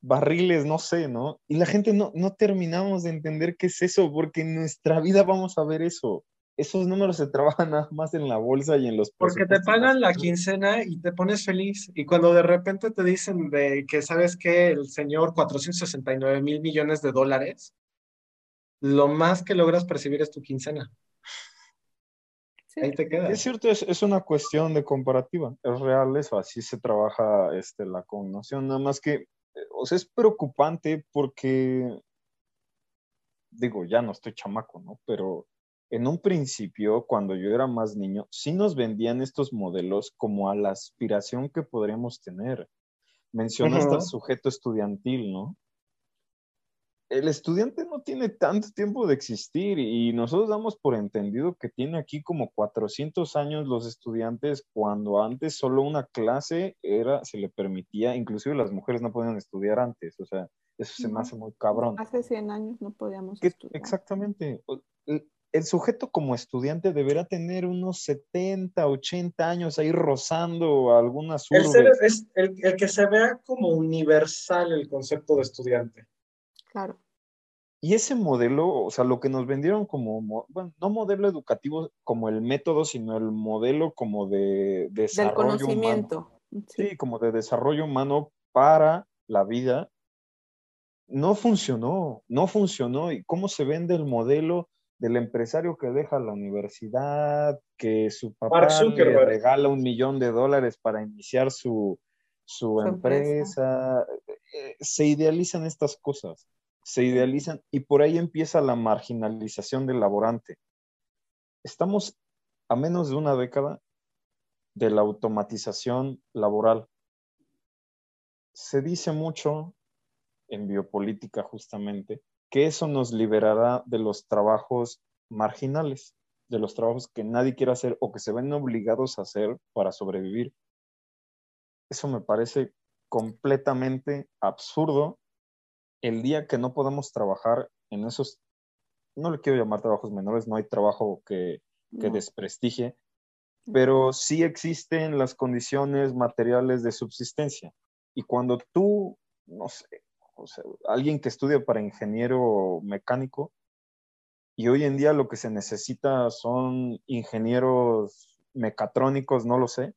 barriles, no sé, ¿no? Y la gente no, no terminamos de entender qué es eso, porque en nuestra vida vamos a ver eso. Esos números se trabajan nada más en la bolsa y en los... Porque te pagan la quincena y te pones feliz. Y cuando de repente te dicen de que sabes que el señor 469 mil millones de dólares, lo más que logras percibir es tu quincena. Es cierto, es, una cuestión de comparativa, es real eso, así se trabaja este, la connotación, nada más que, o sea, es preocupante porque, digo, ya no estoy chamaco, ¿no? Pero en un principio, cuando yo era más niño, sí nos vendían estos modelos como a la aspiración que podríamos tener. Mencionaste al sujeto estudiantil, ¿no? el estudiante no tiene tanto tiempo de existir y nosotros damos por entendido que tiene aquí como 400 años los estudiantes cuando antes solo una clase era, se le permitía, inclusive las mujeres no podían estudiar antes, o sea, eso se me hace muy cabrón. Hace 100 años no podíamos estudiar. Exactamente. El, sujeto como estudiante deberá tener unos 70, 80 años ahí rozando algunas el, es el, el que se vea como universal el concepto de estudiante. Claro. Y ese modelo, o sea, lo que nos vendieron como, bueno, no modelo educativo como el método, sino el modelo como de desarrollo Del conocimiento. Sí. como de desarrollo humano para la vida, no funcionó, no funcionó. ¿Y cómo se vende el modelo del empresario que deja la universidad, que su papá le regala un millón de dólares para iniciar su, su, empresa? Eh, se idealizan estas cosas se idealizan y por ahí empieza la marginalización del laborante. Estamos a menos de una década de la automatización laboral. Se dice mucho en biopolítica justamente, que eso nos liberará de los trabajos marginales, de los trabajos que nadie quiere hacer o que se ven obligados a hacer para sobrevivir. Eso me parece completamente absurdo el día que no podemos trabajar en esos, no le quiero llamar trabajos menores, no hay trabajo que, que desprestigie, pero sí existen las condiciones materiales de subsistencia. Y cuando tú, no sé, alguien que estudia para ingeniero mecánico, y hoy en día lo que se necesita son ingenieros mecatrónicos, no lo sé,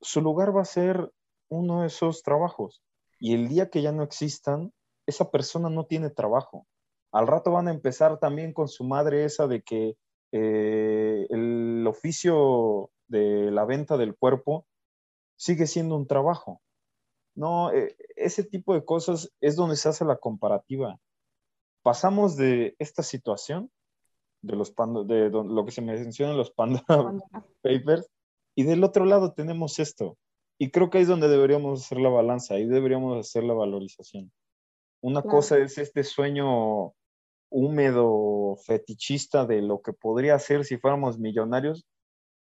su lugar va a ser uno de esos trabajos. Y el día que ya no existan, esa persona no tiene trabajo. Al rato van a empezar también con su madre esa de que eh, el oficio de la venta del cuerpo sigue siendo un trabajo. No, eh, ese tipo de cosas es donde se hace la comparativa. Pasamos de esta situación, de, los de lo que se menciona en los Panda Papers, y del otro lado tenemos esto. Y creo que ahí es donde deberíamos hacer la balanza, ahí deberíamos hacer la valorización. Una cosa es este sueño húmedo, fetichista de lo que podría ser si fuéramos millonarios,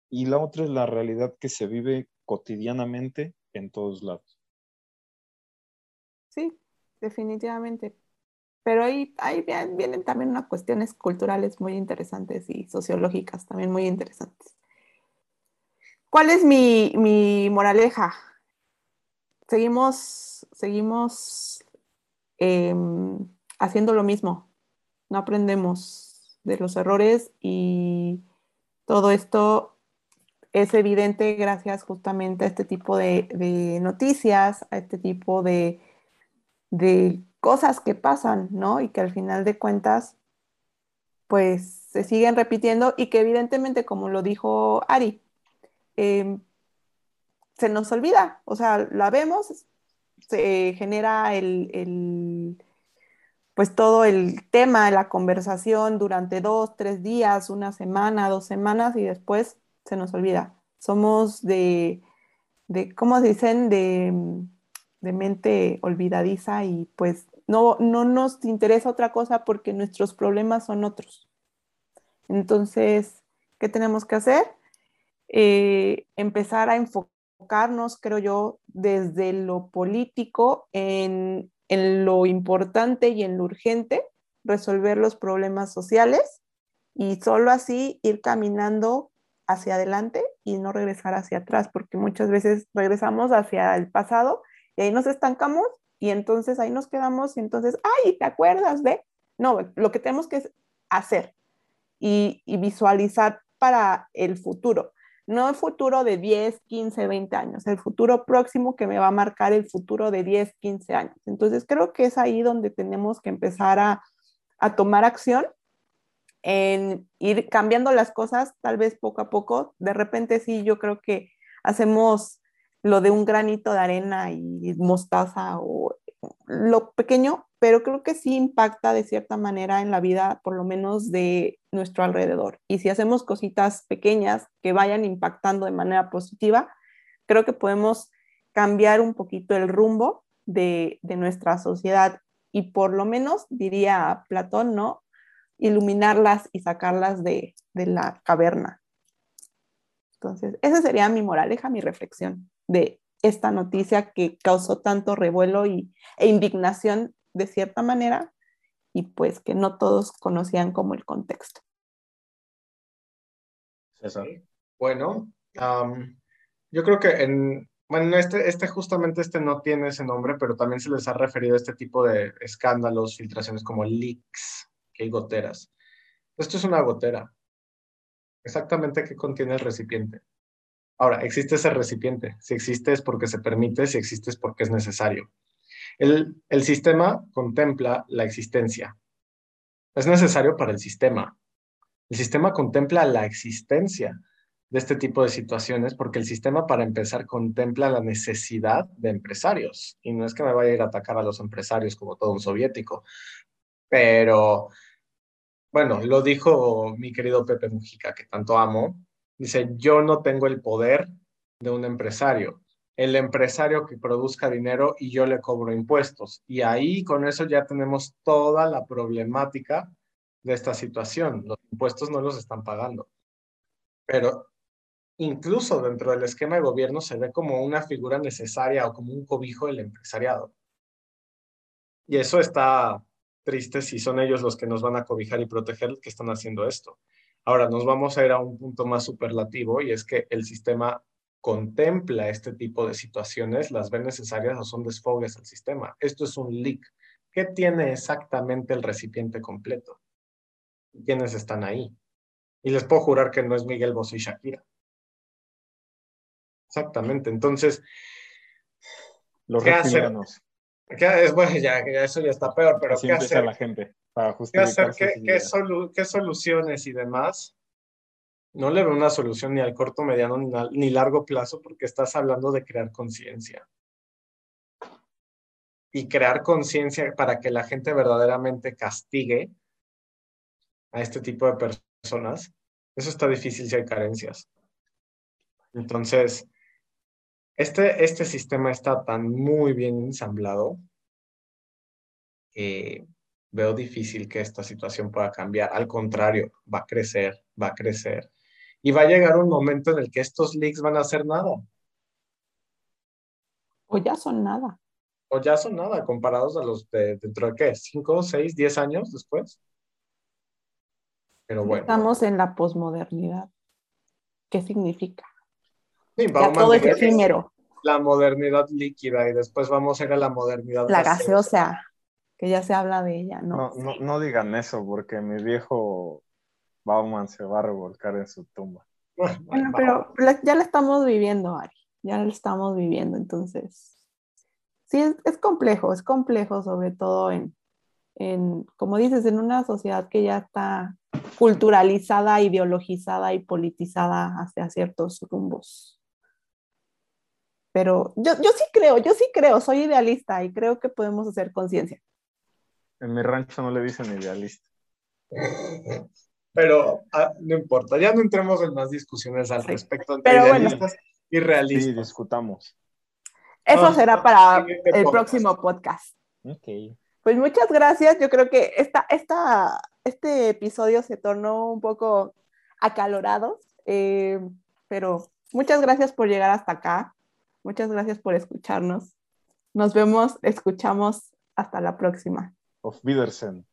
y la otra es la realidad que se vive cotidianamente en todos lados. Sí, definitivamente. Pero ahí, ahí vienen también unas cuestiones culturales muy interesantes y sociológicas también muy interesantes. ¿Cuál es mi, mi moraleja? Seguimos, seguimos em, haciendo lo mismo. No aprendemos de los errores y todo esto es evidente gracias justamente a este tipo de, noticias, a este tipo de, cosas que pasan, ¿no? Y que al final de cuentas, pues se siguen repitiendo y que evidentemente, como lo dijo Ari, em, se nos olvida, o sea, la vemos, se genera el, pues todo el tema, la conversación durante dos, tres días, una semana, dos semanas y después se nos olvida. Somos de, de ¿cómo dicen? De, de, mente olvidadiza y pues no, no nos interesa otra cosa porque nuestros problemas son otros. Entonces, ¿qué tenemos que hacer? Eh, empezar a enfocarnos, creo yo, desde lo político en, en lo importante y en lo urgente, resolver los problemas sociales y solo así ir caminando hacia adelante y no regresar hacia atrás, porque muchas veces regresamos hacia el pasado y ahí nos estancamos y entonces ahí nos quedamos y entonces, ay, ¿te acuerdas de? No, lo que tenemos que hacer y, y visualizar para el futuro, no el futuro de 10, 15, 20 años, el futuro próximo que me va a marcar el futuro de 10, 15 años. Entonces creo que es ahí donde tenemos que empezar a, a tomar acción en ir cambiando las cosas, tal vez poco a poco. De repente sí, yo creo que hacemos lo de un granito de arena y mostaza o lo pequeño, pero creo que sí impacta de cierta manera en la vida, por lo menos de nuestro alrededor. Y si hacemos cositas pequeñas que vayan impactando de manera positiva, creo que podemos cambiar un poquito el rumbo de, de nuestra sociedad. Y por lo menos, diría Platón, ¿no? iluminarlas y sacarlas de, la caverna. Entonces, esa sería mi moraleja, mi reflexión de esta noticia que causó tanto revuelo y, e indignación de cierta manera y pues que no todos conocían como el contexto. César. Bueno, yo creo que en, bueno, este, este justamente este no tiene ese nombre, pero también se les ha referido a este tipo de escándalos, filtraciones como leaks, hay goteras. Esto es una gotera. Exactamente qué contiene el recipiente. Ahora, existe ese recipiente. Si existe es porque se permite, si existe es porque es necesario. El, sistema contempla la existencia. Es necesario para el sistema. El sistema contempla la existencia de este tipo de situaciones porque el sistema, para empezar, contempla la necesidad de empresarios. Y no es que me vaya a ir a atacar a los empresarios como todo un soviético, pero bueno, lo dijo mi querido Pepe Mujica, que tanto amo, dice, yo no tengo el poder de un empresario, el empresario que produzca dinero y yo le cobro impuestos. Y ahí con eso ya tenemos toda la problemática de esta situación. Los impuestos no los están pagando. Pero incluso dentro del esquema de gobierno se ve como una figura necesaria o como un cobijo del empresariado. Y eso está triste si son ellos los que nos van a cobijar y proteger que están haciendo esto. Ahora nos vamos a ir a un punto más superlativo y es que el sistema contempla este tipo de situaciones, las ve necesarias o son desfogues al sistema. Esto es un leak. ¿Qué tiene exactamente el recipiente completo? ¿Quiénes están ahí? Y les puedo jurar que no es Miguel Bosé y Shakira. Exactamente. Entonces, los ¿qué hacer? ¿Qué, es, bueno, ya, eso ya está peor, pero ¿qué hacer? la gente para ¿Qué, hacer? ¿Qué, ¿Qué, soluciones y demás? No le veo una solución ni al corto, mediano, ni, ni largo plazo, porque estás hablando de crear conciencia. Y crear conciencia para que la gente verdaderamente castigue a este tipo de personas, eso está difícil si hay carencias. Entonces, este, este sistema está tan muy bien ensamblado que veo difícil que esta situación pueda cambiar. Al contrario, va a crecer, va a crecer. Y va a llegar un momento en el que estos leaks van a hacer nada. O ya son nada. O ya son nada comparados a los de dentro de qué, cinco, seis, diez años después. Pero bueno. Estamos en la posmodernidad. ¿Qué significa? todo es efímero. La modernidad líquida y después vamos a ir a la modernidad. La gaseosa, que ya se habla de ella, ¿no? No, no, digan eso porque mi viejo Bauman se va a revolcar en su tumba. Bueno, pero ya la estamos viviendo, Ari. Ya la estamos viviendo, entonces. Sí, es, complejo, es complejo, sobre todo en, en, como dices, en una sociedad que ya está culturalizada, ideologizada y politizada hacia ciertos rumbos. Pero yo, yo sí creo, yo sí creo, soy idealista y creo que podemos hacer conciencia. En mi rancho no le dicen idealista. Pero ah, no importa, ya no entremos en más discusiones al respecto entre idealistas y realistas. Sí, discutamos. Eso ah, será para el próximo podcast. Ok. Pues muchas gracias. Yo creo que esta, esta, este episodio se tornó un poco acalorado, eh, pero muchas gracias por llegar hasta acá. Muchas gracias por escucharnos. Nos vemos, escuchamos. Hasta la próxima. of Wiedersehen.